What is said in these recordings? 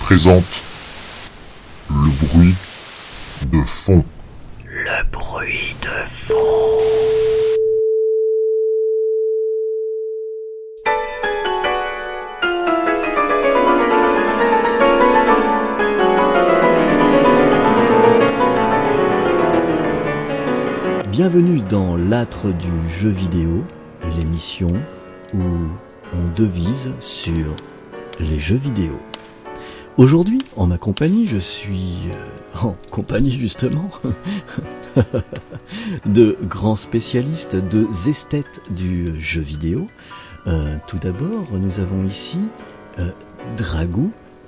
Présente le bruit de fond. Le bruit de fond. Bienvenue dans l'âtre du jeu vidéo, l'émission où on devise sur les jeux vidéo. Aujourd'hui, en ma compagnie, je suis euh, en compagnie justement de grands spécialistes, de esthètes du jeu vidéo. Euh, tout d'abord, nous avons ici euh.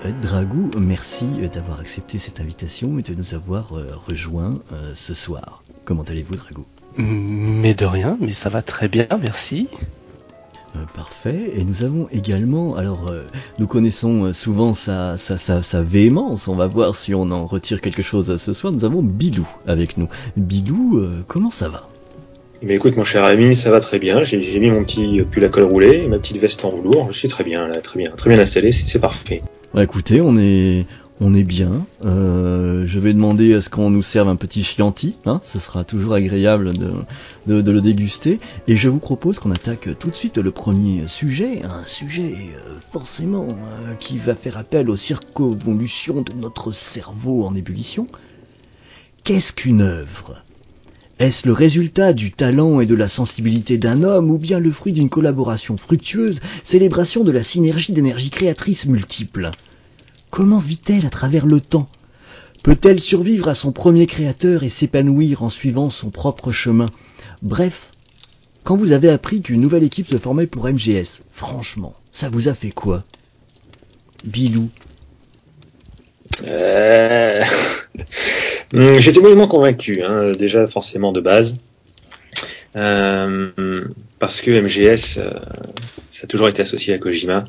Euh, Dragou, merci d'avoir accepté cette invitation et de nous avoir euh, rejoints ce soir. Comment allez-vous, Dragou? Mais de rien, mais ça va très bien, merci. Euh, Parfait. Et nous avons également, alors euh, nous connaissons euh, souvent sa, sa, sa, sa véhémence, on va voir si on en retire quelque chose ce soir. Nous avons Bilou avec nous. Bilou, euh, comment ça va? Mais écoute, mon cher ami, ça va très bien. J'ai mis mon petit pull à col roulé ma petite veste en velours. Je suis très bien, là, très bien, très bien installé. C'est c'est parfait. Bah écoutez, on est, on est bien. Euh, je vais demander à ce qu'on nous serve un petit chianti, hein, ce sera toujours agréable de, le déguster. Et je vous propose qu'on attaque tout de suite le premier sujet, un sujet euh, forcément euh, qui va faire appel aux circonvolutions de notre cerveau en ébullition. Qu'est-ce qu'une œuvre? Est-ce le résultat du talent et de la sensibilité d'un homme ou bien le fruit d'une collaboration fructueuse, célébration de la synergie d'énergie créatrice multiples Comment vit-elle à travers le temps? Peut-elle survivre à son premier créateur et s'épanouir en suivant son propre chemin? Bref, quand vous avez appris qu'une nouvelle équipe se formait pour MGS, franchement, ça vous a fait quoi? Bilou. Euh... hum, J'étais moyennement convaincu, hein, déjà forcément de base. Euh, parce que MGS, euh, ça a toujours été associé à Kojima.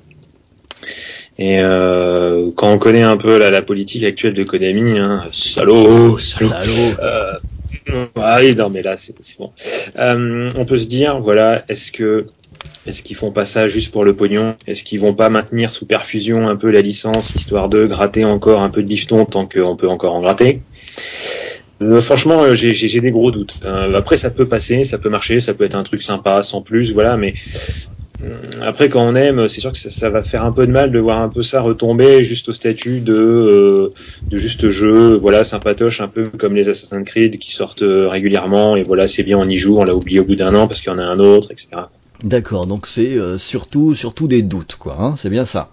Et euh, quand on connaît un peu la, la politique actuelle de Konami, hein, salaud, salaud, Salaud Euh, ah oui, non, mais là, c'est bon. Euh, on peut se dire, voilà, est-ce que est-ce qu'ils font pas ça juste pour le pognon? Est-ce qu'ils vont pas maintenir sous perfusion un peu la licence, histoire de gratter encore un peu de bifton tant qu'on peut encore en gratter? Euh, Franchement, j'ai des gros doutes. Euh, après, ça peut passer, ça peut marcher, ça peut être un truc sympa, sans plus, voilà, mais après, quand on aime, c'est sûr que ça, va faire un peu de mal de voir un peu ça retomber juste au statut de, euh, juste jeu, voilà, sympatoche, un peu comme les Assassin's Creed qui sortent euh, régulièrement, et voilà, c'est bien, on y joue, on l'a oublié au bout d'un an parce qu'il y en a un autre, etc. D'accord, donc c'est euh, surtout, surtout des doutes, quoi, hein, c'est bien ça.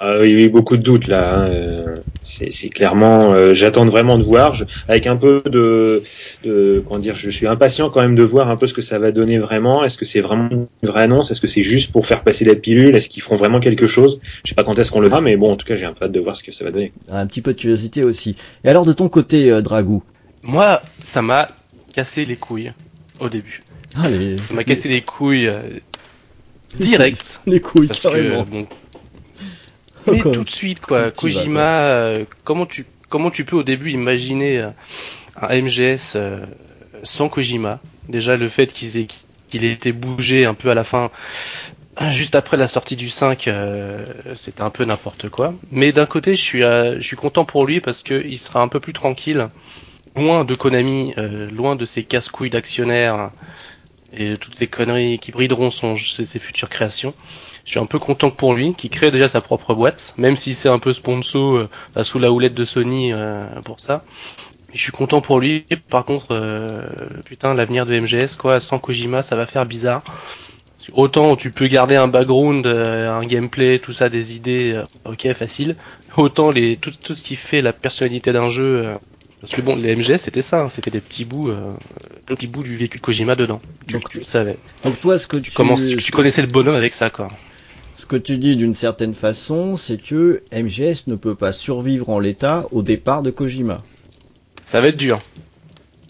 Ah oui, oui, beaucoup de doutes là. hein, euh, c'est c'est clairement, euh, j'attends vraiment de voir, je- avec un peu de, de, comment dire, je suis impatient quand même de voir un peu ce que ça va donner vraiment. Est-ce que c'est vraiment une vraie annonce? Est-ce que c'est juste pour faire passer la pilule? Est-ce qu'ils feront vraiment quelque chose? Je sais pas quand est-ce qu'on le verra, mais bon, en tout cas, j'ai un peu hâte de voir ce que ça va donner. Un petit peu de curiosité aussi. Et alors de ton côté, euh, Dragou? Moi, ça m'a cassé les couilles au début. Ah, les, Ça m'a cassé les couilles euh, direct. les couilles, Parce que, carrément. bon, mais tout de suite, quoi. Vas, Kojima, euh, comment tu comment tu peux au début imaginer euh, un MGS euh, sans Kojima? Déjà le fait qu'ils aient qu'il ait été bougé un peu à la fin, juste après la sortie du 5, euh, c'était un peu n'importe quoi. Mais d'un côté, je suis je suis content pour lui parce que il sera un peu plus tranquille, loin de Konami, euh, loin de ses casse-couilles d'actionnaires et toutes ces conneries qui brideront son ses, ses futures créations. Je suis un peu content pour lui, qui crée déjà sa propre boîte, même si c'est un peu sponsor euh, sous la houlette de Sony euh, pour ça. Je suis content pour lui. Par contre, euh, putain, l'avenir de MGS, quoi, sans Kojima, ça va faire bizarre. Autant tu peux garder un background, euh, un gameplay, tout ça, des idées, euh, ok, facile. Autant les tout, tout ce qui fait la personnalité d'un jeu. euh, parce que bon, les MGS c'était ça, hein, c'était des petits bouts, euh, un petit bout du véhicule Kojima dedans. Tu, Donc, tu le savais. Donc toi, ce que Tu, tu, commences, connaissais le bonhomme avec ça, quoi. Ce que tu dis d'une certaine façon, c'est que MGS ne peut pas survivre en l'état au départ de Kojima. Ça va être dur.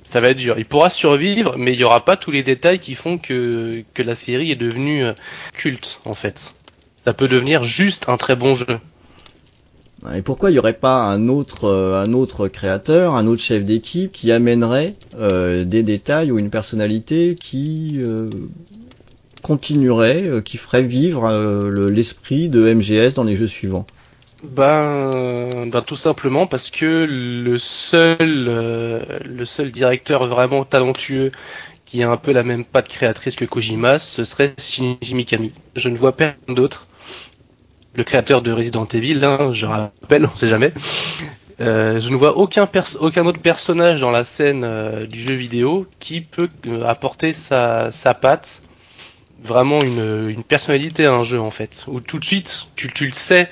Ça va être dur. Il pourra survivre, mais il y aura pas tous les détails qui font que, que la série est devenue euh, culte, en fait. Ça peut devenir juste un très bon jeu. Et pourquoi il n'y aurait pas un autre, euh, un autre créateur, un autre chef d'équipe qui amènerait euh, des détails ou une personnalité qui, euh, continuerait, euh, qui ferait vivre euh, le- l'esprit de MGS dans les jeux suivants? Ben, ben tout simplement parce que le seul, euh, le seul directeur vraiment talentueux qui a un peu la même patte créatrice que Kojima, ce serait Shinji Mikami. Je ne vois personne d'autre. Le créateur de Resident Evil, hein, je rappelle, on sait jamais. Je ne vois aucun, aucun autre personnage dans la scène du jeu vidéo qui peut apporter sa patte, vraiment une, une personnalité à un jeu en fait. Où tout de suite, tu, tu le sais,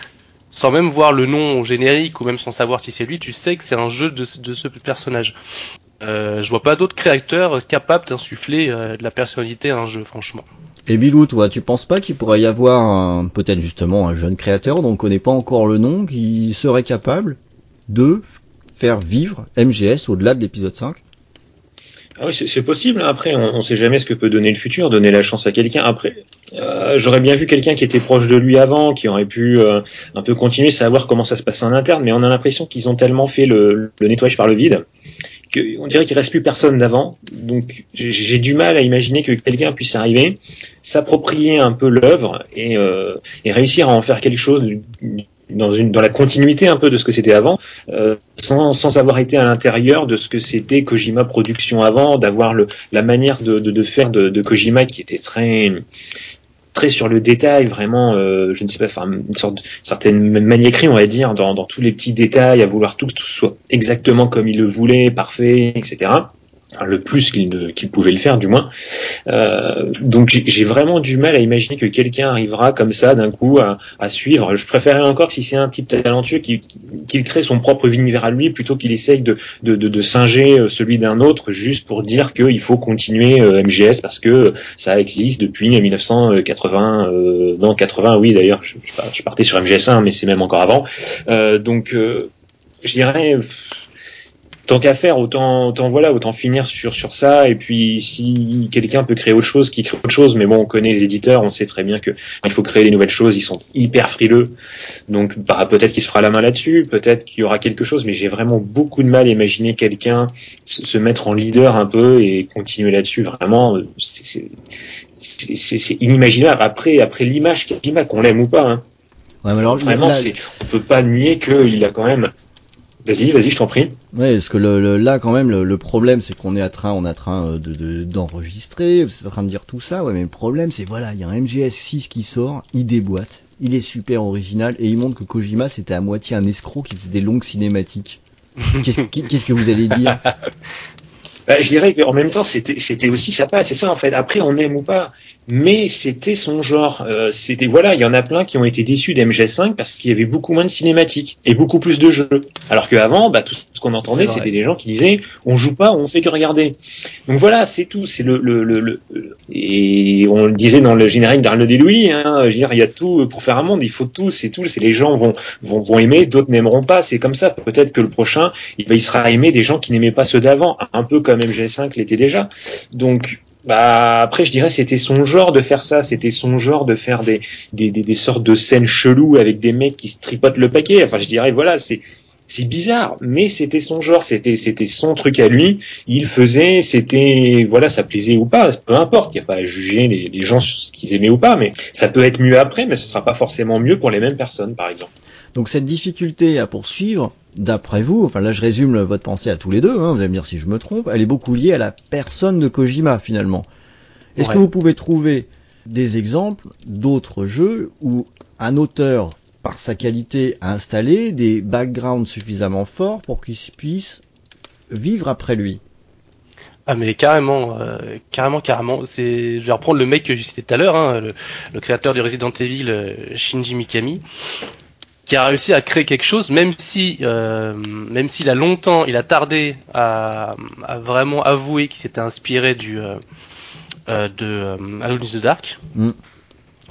sans même voir le nom au générique ou même sans savoir si c'est lui, tu sais que c'est un jeu de, de ce personnage. Euh, je vois pas d'autres créateurs capables d'insuffler euh, de la personnalité à un jeu, franchement. Et Bilou, toi, tu penses pas qu'il pourrait y avoir peut-être justement un jeune créateur dont on connaît pas encore le nom qui serait capable de faire vivre MGS au-delà de l'épisode 5 Ah oui, c'est possible. hein. Après, on, on sait jamais ce que peut donner le futur, donner la chance à quelqu'un. Après, euh, j'aurais bien vu quelqu'un qui était proche de lui avant, qui aurait pu euh, un peu continuer, savoir comment ça se passe en interne. Mais on a l'impression qu'ils ont tellement fait le, nettoyage par le vide que on dirait qu'il reste plus personne d'avant. Donc, j'ai- j'ai du mal à imaginer que quelqu'un puisse arriver, s'approprier un peu l'œuvre et, euh, et réussir à en faire quelque chose dans une dans la continuité un peu de ce que c'était avant euh, sans, sans avoir été à l'intérieur de ce que c'était Kojima Production avant, d'avoir le la manière de, de, de faire de, de Kojima qui était très très sur le détail, vraiment, euh, je ne sais pas, enfin, une sorte certaine maniaquerie, on va dire, dans, dans tous les petits détails, à vouloir tout que tout soit exactement comme il le voulait, parfait, etc. Le plus qu'il pouvait le faire, du moins. Euh, donc j'ai vraiment du mal à imaginer que quelqu'un arrivera comme ça d'un coup à, à suivre. Je préférerais encore si c'est un type talentueux qui- qu'il crée son propre univers à lui plutôt qu'il essaye de, de, de, de singer euh, celui d'un autre juste pour dire qu'il faut continuer euh, MGS parce que ça existe depuis 1980. Euh, non, 80, oui d'ailleurs. Je, je partais sur MGS1, mais c'est même encore avant. Euh, donc euh, je dirais. Tant qu'à faire, autant, autant voilà, autant finir sur sur ça. Et puis, si quelqu'un peut créer autre chose, qui crée autre chose. Mais bon, on connaît les éditeurs, on sait très bien que il faut créer des nouvelles choses, ils sont hyper frileux. Donc, bah, peut-être qu'il se fera la main là-dessus, peut-être qu'il y aura quelque chose. Mais j'ai vraiment beaucoup de mal à imaginer quelqu'un se mettre en leader un peu et continuer là-dessus. Vraiment, c'est- inimaginable. Après, après l'image qu'on l'aime ou pas, hein, Ouais, mais alors, vraiment, là- on peut pas nier qu'il a quand même. Vas-y, vas-y, je t'en prie. Ouais, parce que le, le- là quand même le, le problème c'est qu'on est à train, on est à train euh, de de- d'enregistrer, vous êtes en train de dire tout ça, ouais, mais le problème c'est voilà, il y a un MGS 6 qui sort, il déboîte, il est super original et il montre que Kojima c'était à moitié un escroc qui faisait des longues cinématiques. Qu'est-ce qu'est-ce que vous allez dire? Bah, je dirais qu'en même temps, c'était c'était aussi sa patte, c'est ça en fait. Après, on aime ou pas, mais c'était son genre. Euh, c'était voilà, il y en a plein qui ont été déçus d'MGS5 parce qu'il y avait beaucoup moins de cinématiques et beaucoup plus de jeux. Alors qu'avant, bah, tout ce qu'on entendait, c'était des gens qui disaient on joue pas, on fait que regarder. Donc voilà, c'est tout. C'est le, le, le, le- et on le disait dans le générique d'Arnaud Louis, hein, je veux dire, il y a tout pour faire un monde, il faut tout, c'est tout. C'est les gens vont vont, vont aimer, d'autres n'aimeront pas. C'est comme ça. Peut-être que le prochain il, il sera aimé des gens qui n'aimaient pas ceux d'avant, un peu comme MG5 l'était déjà. Donc, bah après, je dirais c'était son genre de faire ça, c'était son genre de faire des, des, sortes de scènes cheloues avec des mecs qui se tripotent le paquet. Enfin, je dirais voilà, c'est c'est bizarre, mais c'était son genre, c'était c'était son truc à lui. Il faisait, c'était voilà, ça plaisait ou pas, peu importe. Il n'y a pas à juger les, les gens ce qu'ils aimaient ou pas, mais ça peut être mieux après, mais ce sera pas forcément mieux pour les mêmes personnes, par exemple. Donc cette difficulté à poursuivre, d'après vous, enfin là je résume votre pensée à tous les deux, hein, vous allez me dire si je me trompe, elle est beaucoup liée à la personne de Kojima finalement. Est-ce Ouais. que vous pouvez trouver des exemples d'autres jeux où un auteur, par sa qualité, a installé des backgrounds suffisamment forts pour qu'il puisse vivre après lui? Ah mais carrément, euh, carrément, carrément. C'est, je vais reprendre le mec que j'ai cité tout à l'heure, hein, le, le créateur de Resident Evil, euh, Shinji Mikami, qui a réussi à créer quelque chose, même si, euh, même s'il a longtemps, il a tardé à, à vraiment avouer qu'il s'était inspiré du euh, euh, de euh, Alone in the Dark. Mm.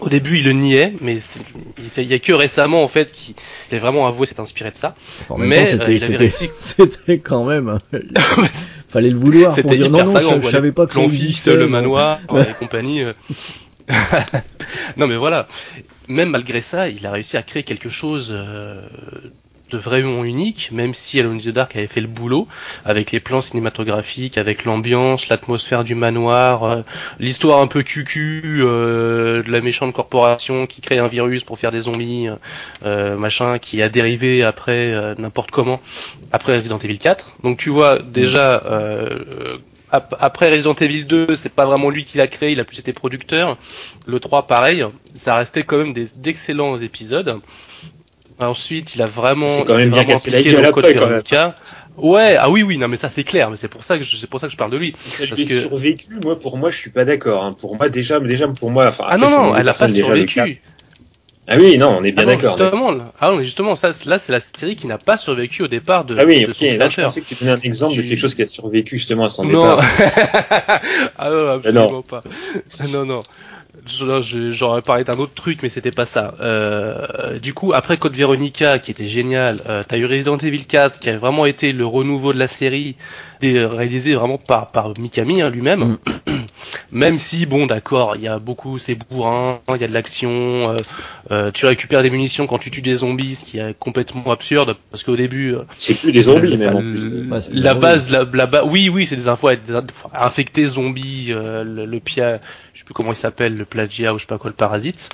Au début, il le niait, mais il il y a que récemment en fait qu'il a vraiment avoué s'être inspiré de ça. Enfin, En même Mais, euh, c'était, quand même, fallait le vouloir pour C'était dire non non, je, savais pas que fixe, existait, le manoir et compagnie. non mais voilà, même malgré ça, il a réussi à créer quelque chose euh, de vraiment unique, même si Alone in the Dark avait fait le boulot, avec les plans cinématographiques, avec l'ambiance, l'atmosphère du manoir, euh, l'histoire un peu cucu euh, de la méchante corporation qui crée un virus pour faire des zombies, machin, qui a dérivé après n'importe comment, après Resident Evil 4. Donc tu vois déjà... Ap- après Resident Evil 2, c'est pas vraiment lui qui l'a créé, il a plus été producteur. Le 3, pareil, ça restait quand même des d'excellents épisodes. Ensuite, il a vraiment, C'est quand même bien cassé la gueule après, quand même. Ouais, ah oui, oui, non, mais ça c'est clair, mais c'est pour ça que je, c'est pour ça que je parle de lui. Si Parce que- survécu, moi, pour moi, je suis pas d'accord. hein. Pour moi, déjà, déjà, pour moi, enfin, Ah non, non, elle a pas survécu. Ah oui, non, on est bien Ah non, d'accord. justement, ah non, mais justement, ça, là, c'est la série qui n'a pas survécu au départ de, Ah oui, de ok. son Là, je pensais que tu donnais un exemple de quelque chose qui a survécu justement à son Non. départ. ah non, absolument pas. Non, non. J'aurais parlé d'un autre truc, mais c'était pas ça. Euh, du coup, après Code Veronica, qui était génial, euh, t'as eu Resident Evil 4, qui a vraiment été le renouveau de la série, réalisé vraiment par, par Mikami hein, lui-même. Mm. Même si, bon, d'accord, il y a beaucoup, c'est bourrin, il y a de l'action, euh, euh, tu récupères des munitions quand tu tues des zombies, ce qui est complètement absurde, parce qu'au début, euh, C'est plus des zombies, c'est des la base, la, la ba- oui, oui, c'est des infos, infectés zombies, euh, le, le pia, je sais plus comment il s'appelle, le plagiat ou je sais pas quoi, le parasite.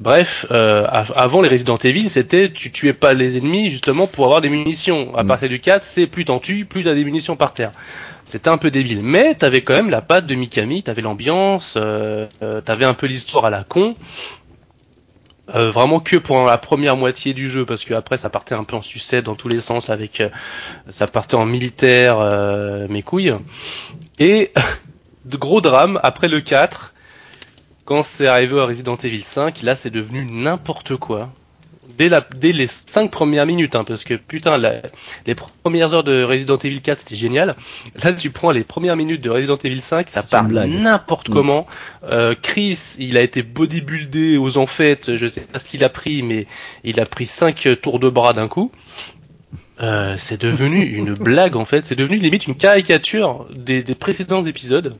Bref, euh, av- avant les Resident Evil, c'était tu tuais pas les ennemis justement pour avoir des munitions. À Mm. partir du 4, c'est plus t'en tues, plus t'as des munitions C'était un peu débile, mais t'avais quand même la patte de Mikami, t'avais l'ambiance, euh, euh, t'avais un peu l'histoire à la con. Euh, vraiment que pour la première moitié du jeu, parce que après ça partait un peu en sucette dans tous les sens avec, ça partait en militaire, mes couilles. Et de gros drame après le 4, quand c'est arrivé à Resident Evil 5, là c'est devenu n'importe quoi. Dès, la, dès les 5 premières minutes, hein, parce que putain, la- les premières heures de Resident Evil 4 c'était génial. Là tu prends les premières minutes de Resident Evil 5, ça part blague. n'importe Mm. comment. Euh, Chris, il a été bodybuildé aux enfêtes, je sais pas ce qu'il a pris, mais il a pris 5 tours de bras d'un coup. Euh, c'est devenu une blague en fait, c'est devenu limite une caricature des, des précédents épisodes.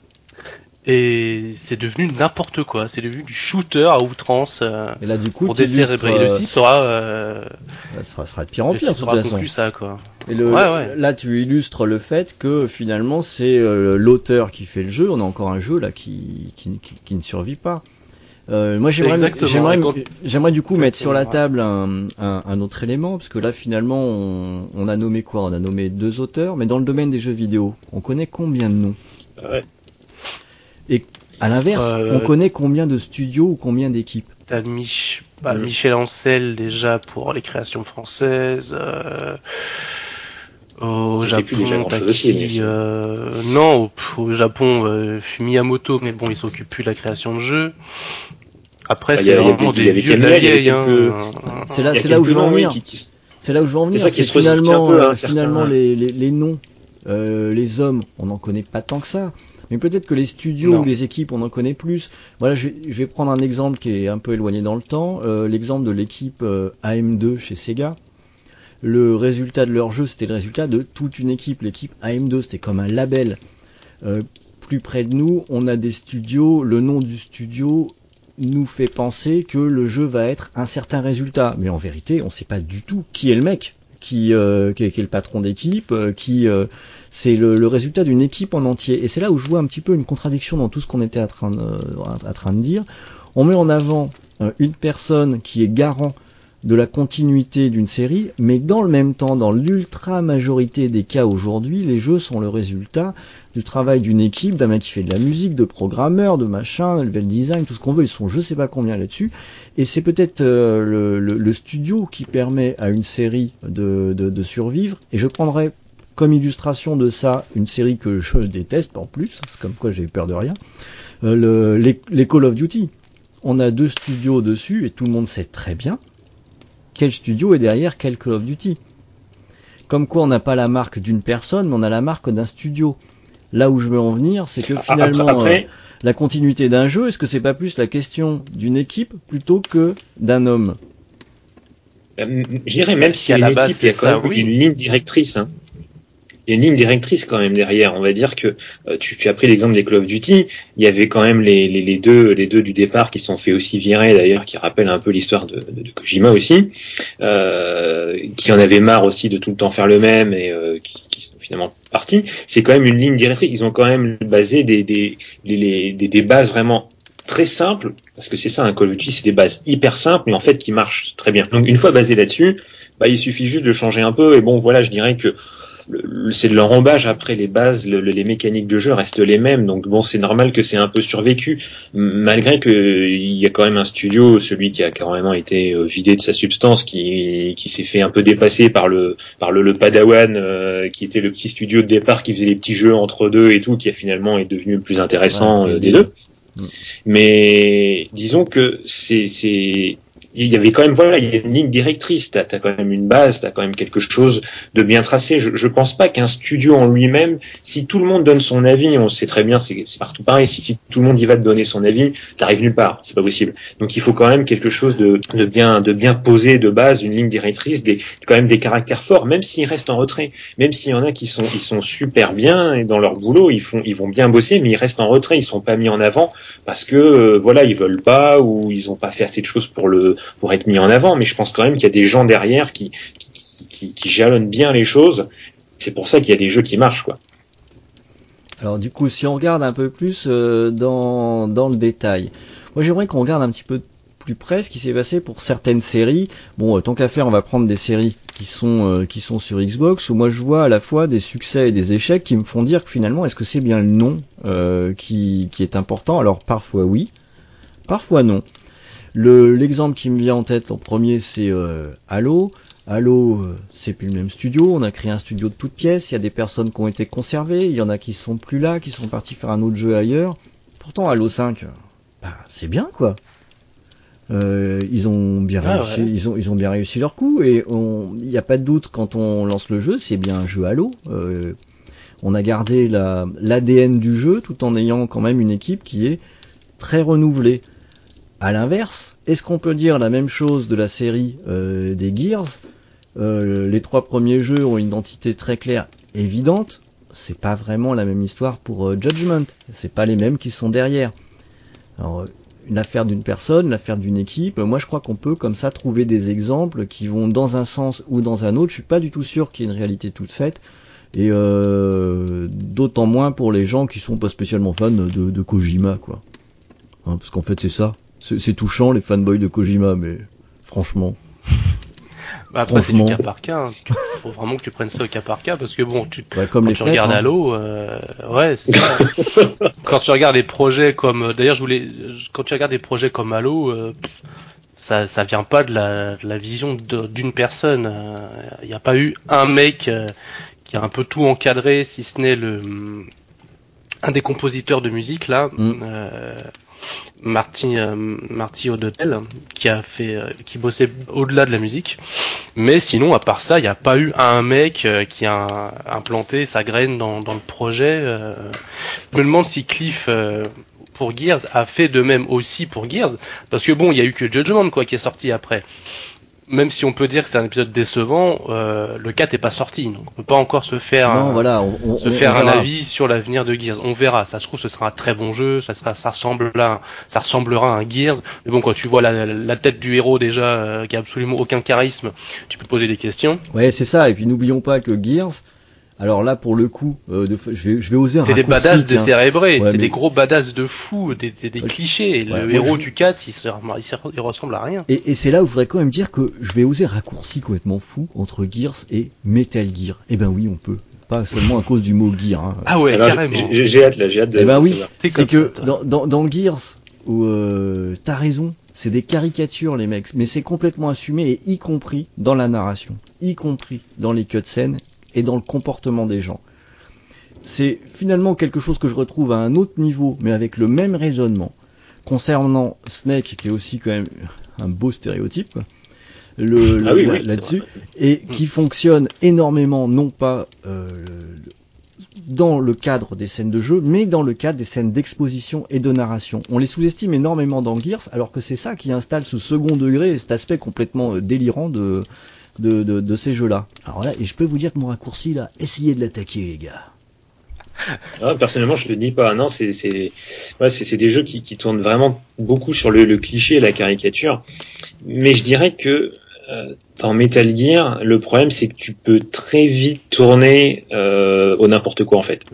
Et c'est devenu n'importe quoi, c'est devenu du shooter à outrance. euh, Et là, du coup, pour tu décélébrer le 6 sera, euh, ça sera, sera de pire en le pire, de 6 toute sera façon. conclu ça quoi. Et le, Ouais, ouais. là, tu illustres le fait que finalement, c'est euh, l'auteur qui fait le jeu. On a encore un jeu là qui, qui, qui, qui ne survit pas. Euh, moi, j'aimerais, j'aimerais, Et quand- j'aimerais du coup mettre sur la table un, un, un autre élément, parce que là, finalement, on, on a nommé quoi? On a nommé deux auteurs, mais dans le domaine des jeux vidéo, on connaît combien de noms? Ouais. À l'inverse, Euh, on connaît combien de studios ou combien d'équipes T'as Mich bah, Mm. Michel Ancel déjà pour les créations françaises. euh, Au Japon, t'as qui euh, Non, au, Japon, euh, Miyamoto, mais bon, il s'occupe plus de la création de jeux. Après, Bah, il y c'est vraiment des vieux de la vieille. Hein. C'est là, c'est où je veux en venir. C'est là où je veux en venir. ça qui C'est finalement, un peu, hein, euh, certains- finalement les, les, les noms, euh, les hommes, on n'en connaît pas tant que ça. Mais peut-être que les studios Non. ou les équipes, on en connaît plus. Voilà, je, vais- je vais prendre un exemple qui est un peu éloigné dans le temps. euh, L'exemple de l'équipe euh, AM2 chez Sega. Le résultat de leur jeu, c'était le résultat de toute une équipe. L'équipe AM2, c'était comme un label. Euh, plus près de nous, on a des studios. Le nom du studio nous fait penser que le jeu va être un certain résultat. Mais en vérité, on ne sait pas du tout qui est le mec, qui, euh, qui, est, qui est le patron d'équipe, qui euh, c'est le, résultat d'une équipe en entier. Et c'est là où je vois un petit peu une contradiction dans tout ce qu'on était en train de, dire. On met en avant euh, une personne qui est garant de la continuité d'une série, mais dans le même temps, dans l'ultra majorité des cas aujourd'hui, les jeux sont le résultat du travail d'une équipe, d'un mec qui fait de la musique, de programmeur, de machin, de level design, tout ce qu'on veut, ils sont je sais pas combien là-dessus. Et c'est peut-être euh, le, studio qui permet à une série de, de, de survivre. Et je prendrais comme illustration de ça une série que je déteste en plus, c'est comme quoi j'ai eu peur de rien, euh, le, les, les Call of Duty. On a deux studios dessus et tout le monde sait très bien quel studio est derrière quel Call of Duty. Comme quoi on n'a pas la marque d'une personne, mais on a la marque d'un studio. Là où je veux en venir, c'est que finalement, Après, euh, la continuité d'un jeu, est-ce que c'est pas plus la question d'une équipe plutôt que d'un homme? Euh, je dirais même Si à la base, il y a c'est quand ça, même oui. une ligne directrice. Hein. Il y a une ligne directrice quand même derrière. On va dire que euh, tu, tu, as pris l'exemple des Call of Duty. Il y avait quand même les, les, les, deux, les deux du départ qui sont fait aussi virer d'ailleurs, qui rappellent un peu l'histoire de, de, Kojima aussi, euh, qui en avait marre aussi de tout le temps faire le même et euh, qui, qui, sont finalement partis. C'est quand même une ligne directrice. Ils ont quand même basé des, des, des, des, des bases vraiment très simples, parce que c'est ça un Call of Duty, c'est des bases hyper simples, mais en fait qui marchent très bien. Donc une fois basé là-dessus, bah, il suffit juste de changer un peu. Et bon, voilà, je dirais que c'est de l'enrobage après les bases, le, les mécaniques de jeu restent les mêmes. Donc bon, c'est normal que c'est un peu survécu, malgré que il y a quand même un studio, celui qui a carrément été vidé de sa substance, qui, qui s'est fait un peu dépasser par le par le, le Padawan, euh, qui était le petit studio de départ qui faisait les petits jeux entre deux et tout, qui a finalement est devenu le plus intéressant ouais, des deux. Mais disons que c'est il y avait quand même voilà il y a une ligne directrice t'as as quand même une base t'as quand même quelque chose de bien tracé. Je, je pense pas qu'un studio en lui-même si tout le monde donne son avis on sait très bien c'est partout pareil si, si tout le monde y va te donner son avis t'arrives nulle part c'est pas possible. Donc il faut quand même quelque chose de, de bien de bien posé de base une ligne directrice des quand même des caractères forts même s'ils restent en retrait même s'il y en a qui sont ils sont super bien et dans leur boulot ils font ils vont bien bosser mais ils restent en retrait ils sont pas mis en avant parce que euh, voilà ils veulent pas ou ils ont pas fait assez de choses pour le pour être mis en avant, mais je pense quand même qu'il y a des gens derrière qui, qui, jalonnent bien les choses. C'est pour ça qu'il y a des jeux qui marchent, quoi. Alors du coup, si on regarde un peu plus euh, dans, dans le détail, moi j'aimerais qu'on regarde un petit peu plus près ce qui s'est passé pour certaines séries. Bon, euh, tant qu'à faire, on va prendre des séries qui sont euh, qui sont sur Xbox où moi je vois à la fois des succès et des échecs qui me font dire que finalement est-ce que c'est bien le nom qui, qui est important? Alors parfois oui, parfois non. L'exemple qui me vient en tête en premier, c'est euh, Halo. Halo, euh, c'est plus le même studio. On a créé un studio de toutes pièces. Il y a des personnes qui ont été conservées. Il y en a qui sont plus là, qui sont partis faire un autre jeu ailleurs. Pourtant, Halo 5, bah, c'est bien quoi. Euh, ils ont bien ah, réussi, ouais. ils ont ils ont bien réussi leur coup et il n'y a pas de doute quand on lance le jeu, c'est bien un jeu Halo. Euh, on a gardé la l'ADN du jeu tout en ayant quand même une équipe qui est très renouvelée. À l'inverse, est-ce qu'on peut dire la même chose de la série euh, des Gears? Euh, Les trois premiers jeux ont une identité très claire, évidente. C'est pas vraiment la même histoire pour euh, Judgment. C'est pas les mêmes qui sont derrière. Alors, une affaire d'une personne, l'affaire d'une équipe. Moi, je crois qu'on peut comme ça trouver des exemples qui vont dans un sens ou dans un autre. Je suis pas du tout sûr qu'il y ait une réalité toute faite. Et euh, d'autant moins pour les gens qui sont pas spécialement fans de, de Kojima, quoi. Hein, parce qu'en fait, c'est ça c'est touchant les fanboys de Kojima, mais franchement. Bah après c'est du cas par cas. Il faut vraiment que tu prennes ça au cas par cas parce que bon, tu, comme quand tu regardes hein. Halo, euh, ouais, c'est ça. quand tu regardes des projets comme, d'ailleurs je voulais, quand tu regardes des projets comme Halo, euh, ça, ça vient pas de la, de la vision d'une personne. Il n'y a pas eu un mec euh, qui a un peu tout encadré, si ce n'est le un des compositeurs de musique là. Mm. Marty, euh, Marty O'Donnell, qui a fait, euh, qui bossait au-delà de la musique. Mais sinon, à part ça, il n'y a pas eu un mec euh, qui a implanté sa graine dans, dans le projet. Je me demande si Cliff pour Gears a fait de même aussi pour Gears, parce que bon, il y a eu que Judgment quoi qui est sorti après même si on peut dire que c'est un épisode décevant, euh, le 4 est pas sorti, donc on peut pas encore se faire non, un, voilà, on, on, se faire on un avis sur l'avenir de Gears. On verra. Ça se trouve, ce sera un très bon jeu. Ça sera, ça ressemble là, ça ressemblera à un Gears. Mais bon, quand tu vois la, la tête du héros déjà, euh, qui a absolument aucun charisme, tu peux poser des questions. Ouais, c'est ça. Et puis n'oublions pas que Gears, alors là, pour le coup, euh, de, je, vais, je vais oser un C'est des badass décérébrés, ouais, c'est mais... des gros badass de fous, des, des, des ouais. clichés. Ouais, le héros je... du 4, il, se, il, ressemble à rien. Et, et c'est là où je voudrais quand même dire que je vais oser raccourci complètement fou entre Gears et Metal Gear. Eh ben oui, on peut. Pas seulement à cause du mot Gear. Hein. Ah ouais, Alors, carrément. J'ai hâte là, j'ai hâte de. Eh ben oui, c'est que ça, dans, dans, dans, Gears, où euh, t'as raison, c'est des caricatures les mecs, mais c'est complètement assumé et y compris dans la narration, y compris dans les cutscenes et dans le comportement des gens. C'est finalement quelque chose que je retrouve à un autre niveau, mais avec le même raisonnement. Concernant Snake, qui est aussi quand même un beau stéréotype, le, ah oui, oui, là-dessus, et qui fonctionne énormément, non pas euh, dans le cadre des scènes de jeu, mais dans le cadre des scènes d'exposition et de narration. On les sous-estime énormément dans Gears, alors que c'est ça qui installe ce second degré, cet aspect complètement délirant de, de, de, de ces jeux-là. Alors là, et je peux vous dire que mon raccourci là, essayez de l'attaquer les gars. Ah, personnellement, je te dis pas. Non, c'est c'est ouais, c'est des jeux qui, qui tournent vraiment beaucoup sur le, le cliché et la caricature. Mais je dirais que euh, dans Metal Gear, le problème c'est que tu peux très vite tourner euh, au n'importe quoi en fait.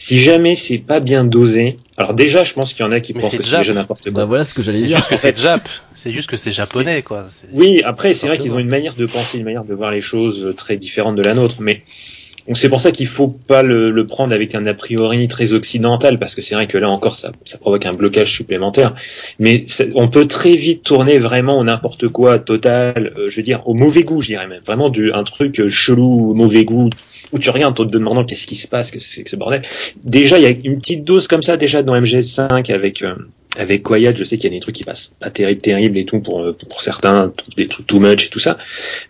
Si jamais c'est pas bien dosé, alors déjà, je pense qu'il y en a qui Mais pensent c'est que c'est déjà n'importe quoi. Bah voilà ce que j'allais C'est dire. juste que c'est Jap. C'est juste que c'est japonais, quoi. C'est- Oui, après, c'est vrai qu'ils ont une manière de penser, une manière de voir les choses très différente de la nôtre, mais donc c'est pour ça qu'il faut pas le, le prendre avec un a priori très occidental, parce que c'est vrai que là encore, ça, ça provoque un blocage supplémentaire. Mais c'est- on peut très vite tourner vraiment au n'importe quoi total, euh, je veux dire au mauvais goût, je dirais même, vraiment du un truc chelou, mauvais goût. Où tu regardes en te demandant qu'est-ce qui se passe, que c'est que ce bordel. Déjà, il y a une petite dose comme ça déjà dans MGS5 avec euh, avec Quiet, je sais qu'il y a des trucs qui passent pas terrible, terrible et tout pour euh, pour certains, des trucs too much et tout ça.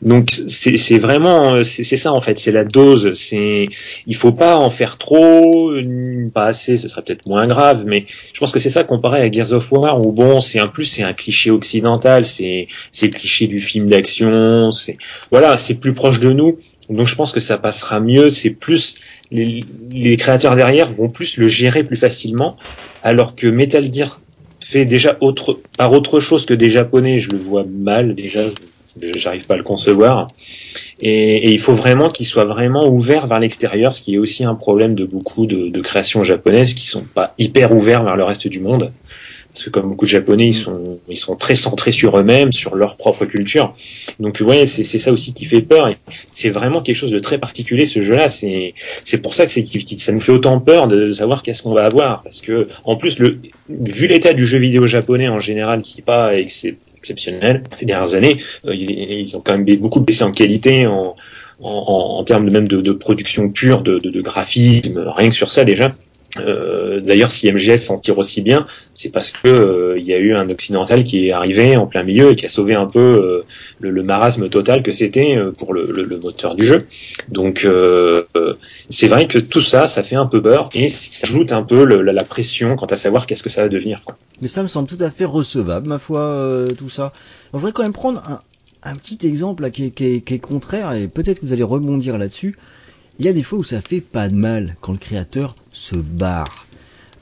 Donc c'est c'est vraiment euh, c'est c'est ça en fait, c'est la dose. C'est il faut pas en faire trop, euh, pas assez, ce serait peut-être moins grave, mais je pense que c'est ça comparé à Gears of War où bon c'est un plus c'est un cliché occidental, c'est c'est cliché du film d'action, c'est voilà c'est plus proche de nous. Donc je pense que ça passera mieux. C'est plus les, créateurs derrière vont plus le gérer plus facilement, alors que Metal Gear fait déjà autre par autre chose que des japonais. Je le vois mal déjà. J'arrive pas à le concevoir. Et, et il faut vraiment qu'il soit vraiment ouvert vers l'extérieur, ce qui est aussi un problème de beaucoup de, de créations japonaises qui sont pas hyper ouverts vers le reste du monde. Parce que comme beaucoup de japonais, ils sont, ils sont très centrés sur eux-mêmes, sur leur propre culture. Donc, vous voyez, c'est ça aussi qui fait peur. C'est vraiment quelque chose de très particulier, ce jeu-là. C'est c'est pour ça que c'est ça nous fait autant peur de savoir qu'est-ce qu'on va avoir. Parce que, en plus, le, vu l'état du jeu vidéo japonais en général, qui est pas excep- exceptionnel ces dernières années, euh, ils, ils ont quand même beaucoup baissé en qualité, en, en, en, en termes de même de, de production pure, de, de, de graphisme, rien que sur ça déjà. Euh, D'ailleurs, si MGS s'en tire aussi bien, c'est parce que euh, il y a eu un occidental qui est arrivé en plein milieu et qui a sauvé un peu euh, le, le marasme total que c'était euh, pour le, le, le moteur du jeu. Donc, euh, c'est vrai que tout ça, ça fait un peu peur et ça ajoute un peu la, la pression quant à savoir qu'est-ce que ça va devenir. Quoi. Mais ça me semble tout à fait recevable, ma foi, tout ça. Alors, je voudrais quand même prendre un, un petit exemple là, qui, est, qui, qui est contraire, et peut-être que vous allez rebondir là-dessus. Il y a des fois où ça fait pas de mal quand le créateur se barre.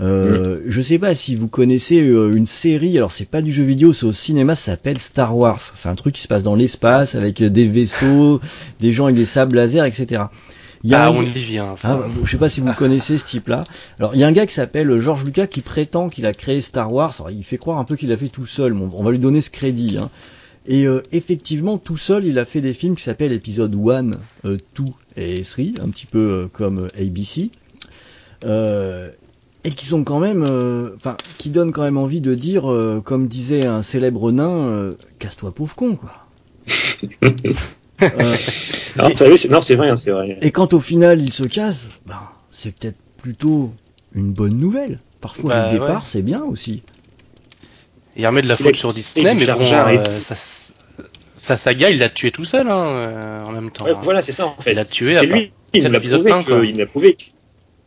Euh, Je sais pas si vous connaissez euh, une série, alors c'est pas du jeu vidéo, c'est au cinéma, ça s'appelle Star Wars. C'est un truc qui se passe dans l'espace avec euh, des vaisseaux, des gens avec des sables laser, etc. Il y a Ah, un- on y vient. ça. ah, je sais pas si vous connaissez ce type-là. Alors, il y a un gars qui s'appelle George Lucas qui prétend qu'il a créé Star Wars. Alors, il fait croire un peu qu'il l'a fait tout seul. mais on on va lui donner ce crédit. Hein. Et euh, effectivement, tout seul, il a fait des films qui s'appellent épisode 1, 2 et 3, un petit peu euh, comme euh, ABC. Euh, et qui sont quand même, euh, enfin, qui donnent quand même envie de dire, euh, comme disait un célèbre nain, euh, casse-toi pauvre con, quoi. Euh, Non, Et- ça, oui, c'est- non, c'est vrai, hein, c'est vrai. et quand au final il se casse, ben, c'est peut-être plutôt une bonne nouvelle. Parfois Bah, le départ ouais. c'est bien aussi. Il remet de la faute la- sur Disney, mais bon, euh, ça, sa saga, il l'a tué tout seul, hein, euh, en même temps. Ouais, hein. voilà, c'est ça en fait. Il a tué C'est lui, il l'a prouvé un, quoi. que- il a prouvé